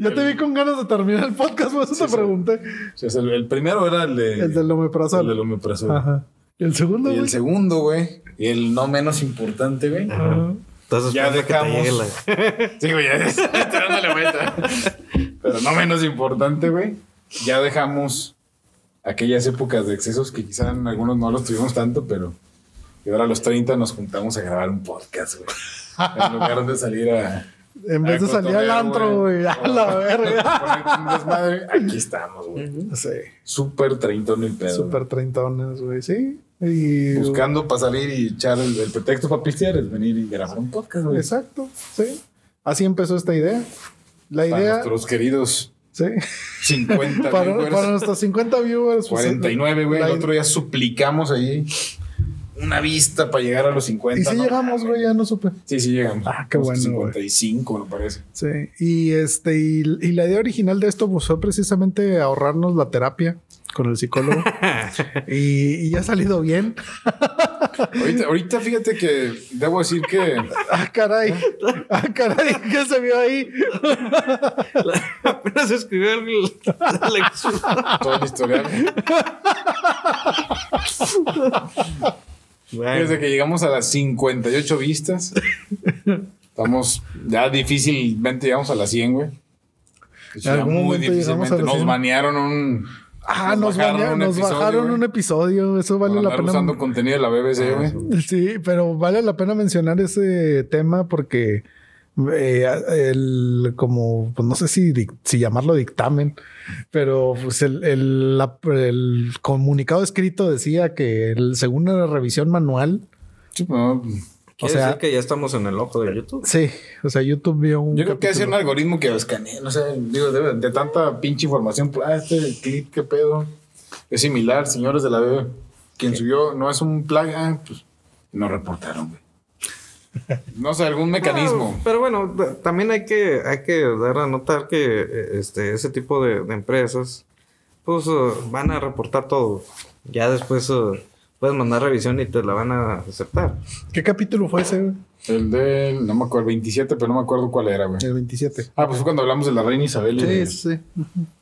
Ya te vi con ganas de terminar el podcast, por eso te pregunté. El, el primero era el de... El del omeprazol. el del omeprazol. Ajá. ¿Y el segundo, Y güey? el segundo, güey, y el no menos importante, güey. Ajá. Entonces, Ya que te dejamos. la- Sí, güey, ya dándole vuelta. Pero no menos importante, güey. Ya dejamos aquellas épocas de excesos que quizá en algunos no los tuvimos tanto, pero que ahora a los 30 nos juntamos a grabar un podcast, güey. En lugar de salir a. En vez a de salir al antro, güey. A la verga. desmadre, Aquí estamos, güey. Sí. Súper treintón el pedo. Súper treintones, güey. Sí. Y... Buscando para salir y echar el, el pretexto para pistear es venir y grabar un podcast, güey. Exacto. Sí. Así empezó esta idea. La Para idea. nuestros queridos Sí. 50 Para, viewers. para nuestros 50 viewers. pues, 49, güey. la- El otro día suplicamos ahí una vista para llegar a los 50. Y si ¿no? llegamos, güey, ya no supe. Sí, sí llegamos. Ah, qué bueno, güey. 55, me parece. Sí. Y este, y, y la idea original de esto pues, fue precisamente ahorrarnos la terapia con el psicólogo. y, y ya ha salido bien. Ahorita, ahorita fíjate que debo decir que Ah, caray. Ah, caray. ¿Qué se vio ahí? Apenas escribió el, la lectura. todo el historial. Bueno, Desde que llegamos a las 58 vistas, estamos ya difícilmente llegamos a las 100, güey. En ya algún a las Nos 100. banearon un. Ah, nos, baña- un nos episodio, bajaron un episodio. Eso vale la pena. usando contenido de la BBC, güey. Sí, pero vale la pena mencionar ese tema porque eh, el como pues no sé si, si llamarlo dictamen, pero pues el, el, la- el comunicado escrito decía que el, según la revisión manual, Sí, no, quiere sea- decir que ya estamos en el ojo de YouTube. sí, o sea, YouTube vio un Yo creo que hace un algoritmo que lo escanee, no sé, digo, de, de tanta pinche información, ah, este clip, qué pedo. Es similar, señores de la BB. Quien subió no es un plug, ah, pues no reportaron, güey. No sé, algún mecanismo. Ah, pero bueno, también hay que, hay que dar a notar que eh, este, ese tipo de, de empresas pues eh, van a reportar todo. Ya después eh, puedes mandar revisión y te la van a aceptar. ¿Qué capítulo fue ese? güey? El del, no me acuerdo, 27, pero no me acuerdo cuál era, güey. El 27. Ah, pues fue cuando hablamos de la reina Isabel. y de- Sí, sí.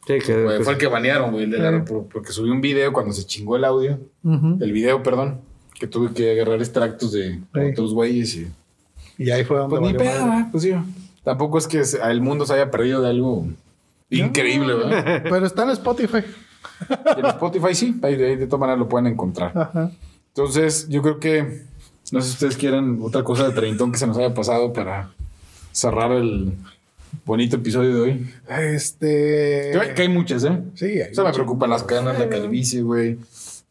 Sí, que, Güey, que- fue el que banearon, güey, el de la- por- porque subió un video cuando se chingó el audio, Ujú. el video, perdón, que tuve que agarrar extractos de otros güeyes y... Y ahí fue donde Pues ni madre. ¿eh? pues sí. Tampoco es que el mundo se haya perdido de algo increíble, ¿verdad? Pero está en Spotify. Y en Spotify sí, ahí de, ahí de todas maneras lo pueden encontrar. Ajá. Entonces, yo creo que, no sé si ustedes quieren otra cosa de treintón que se nos haya pasado para cerrar el bonito episodio de hoy. Este. Que, que hay muchas, ¿eh? Sí, hay O sea, me preocupan las canas, la calvicie, güey.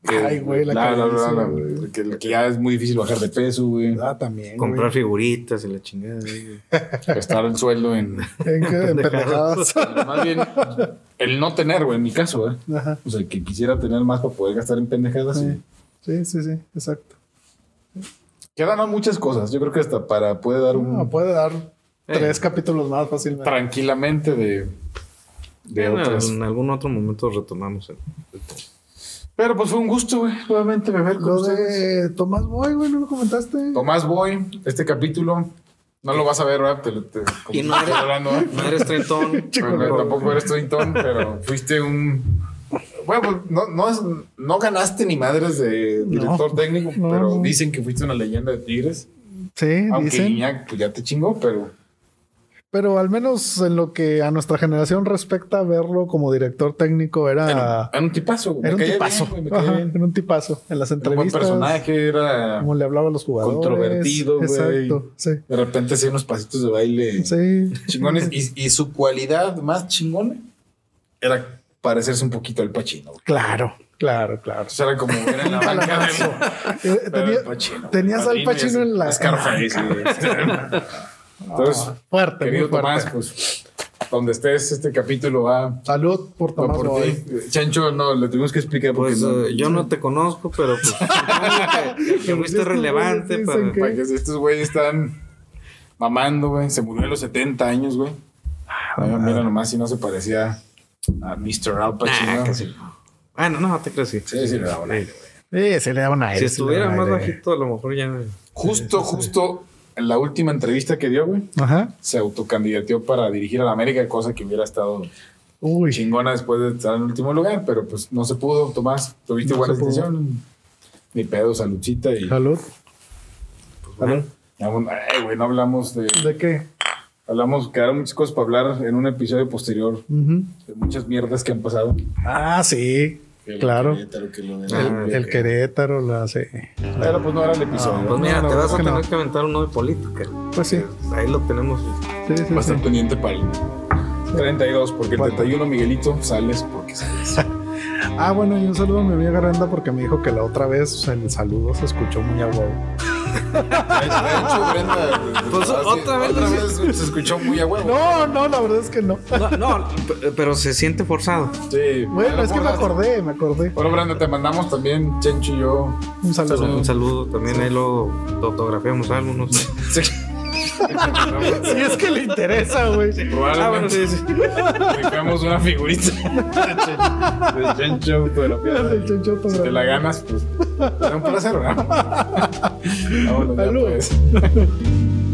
Que- Ay, güey, la calvicie, güey. que, que ya es muy difícil bajar de peso, güey. Ah, también. comprar güey. figuritas y la chingada. güey. Gastar el sueldo en... En, que- en pendejadas. Más bien, el no tener, güey, en mi caso, ¿eh? Ajá. O sea, que quisiera tener más para poder gastar en pendejadas. Sí. y- Sí, sí, sí, exacto. Quedan muchas cosas. Yo creo que hasta para puede dar un No, puede dar Eh. tres capítulos más fácilmente. tranquilamente de de en, otras. en algún otro momento retomamos el, el. Pero pues fue un gusto, güey, nuevamente beber con Lo ustedes. de Tomás Boy, güey, ¿no lo comentaste? Tomás Boy, este capítulo no lo vas a ver, ¿verdad? Te, lo- te- como Y no estoy eres- hablando, ¿eh? No eres no, tampoco eres Twinton, pero fuiste un. Bueno, pues no, no, es- no ganaste ni madres de director No, técnico, no, pero dicen que fuiste una leyenda de Tigres. Sí, Aunque dicen. Iñak pues, ya te chingó, pero Pero al menos en lo que a nuestra generación respecta, verlo como director técnico era. era, era un tipazo. Era un tipazo. bien, Ajá, era un tipazo. En las Un buen entrevistas. personaje, era. Como le hablaba a los jugadores. Controvertido, güey. Exacto. Sí. De repente hacía unos pasitos de baile Sí. chingones. Y, y su cualidad más chingona era parecerse un poquito al Pachino. Claro, claro, claro. Entonces era como en la banca de. Eh, Era tenía- Al Pacino. tenías al Pacino en la. Scarface. Entonces, Ah, fuerte, querido fuerte. Tomás, pues donde estés, este capítulo va, Salud por va Tomás por ti. Chancho, no, le tuvimos que explicar porque Pues no- eh, yo no te conozco, pero pues, que, que fuiste relevante güeyes para... dicen que- para que estos güeyes están mamando, güey. Se murió a los 70 años, güey. Ah, Mira, mira nomás si no se parecía a Mr. Al Pacino. Nah, sí. Bueno, no, te crees sí. Sí, sí, le daba un aire, güey. Sí, se le daba un aire. Si estuviera más aire. bajito, a lo mejor ya... Justo, justo en la última entrevista que dio, güey, Ajá. se autocandidateó para dirigir a la América, cosa que hubiera estado Uy. chingona después de estar en último lugar, pero pues no se pudo, Tomás. Tuviste No buena intención. Ni pedo, saludcita y. Salud. Bueno, Vamos- Ay, güey, no hablamos de. ¿De qué? Hablamos, quedaron muchas cosas para hablar en un episodio posterior de muchas mierdas que han pasado. Ah, sí. Lo Claro. Querétaro, que lo de- Ah, El Querétaro, la sí. Pero pues no era el episodio. pues mira, no, te vas a es que tener no. que aventar uno de política. Pues sí. Ahí lo tenemos. Sí, sí, Va a sí. estar pendiente para el 32, porque el Bueno. 31 Miguelito sales porque sales. Ah, bueno, y un saludo a mi amiga Brenda porque me dijo que la otra vez el saludo se escuchó muy a huevo. De hecho, Brenda. Pues, otra vez otra lo vez se escuchó muy a huevo. No, no, la verdad es que no. No, pero se siente forzado. Sí. Bueno, es que me acordé, me acordé. Bueno, Brenda, te mandamos también, Chencho y yo. Un saludo. Un saludo. También ahí lo, lo autografiamos algo, no sé. Sí. Si es que le interesa, güey. Probablemente Ah, bueno, sí, sí. rifemos una figurita de Chencho autografiada. El Chencho Si te la ganas, pues será un placer, ¿verdad? Vámonos ya, Salud. pues.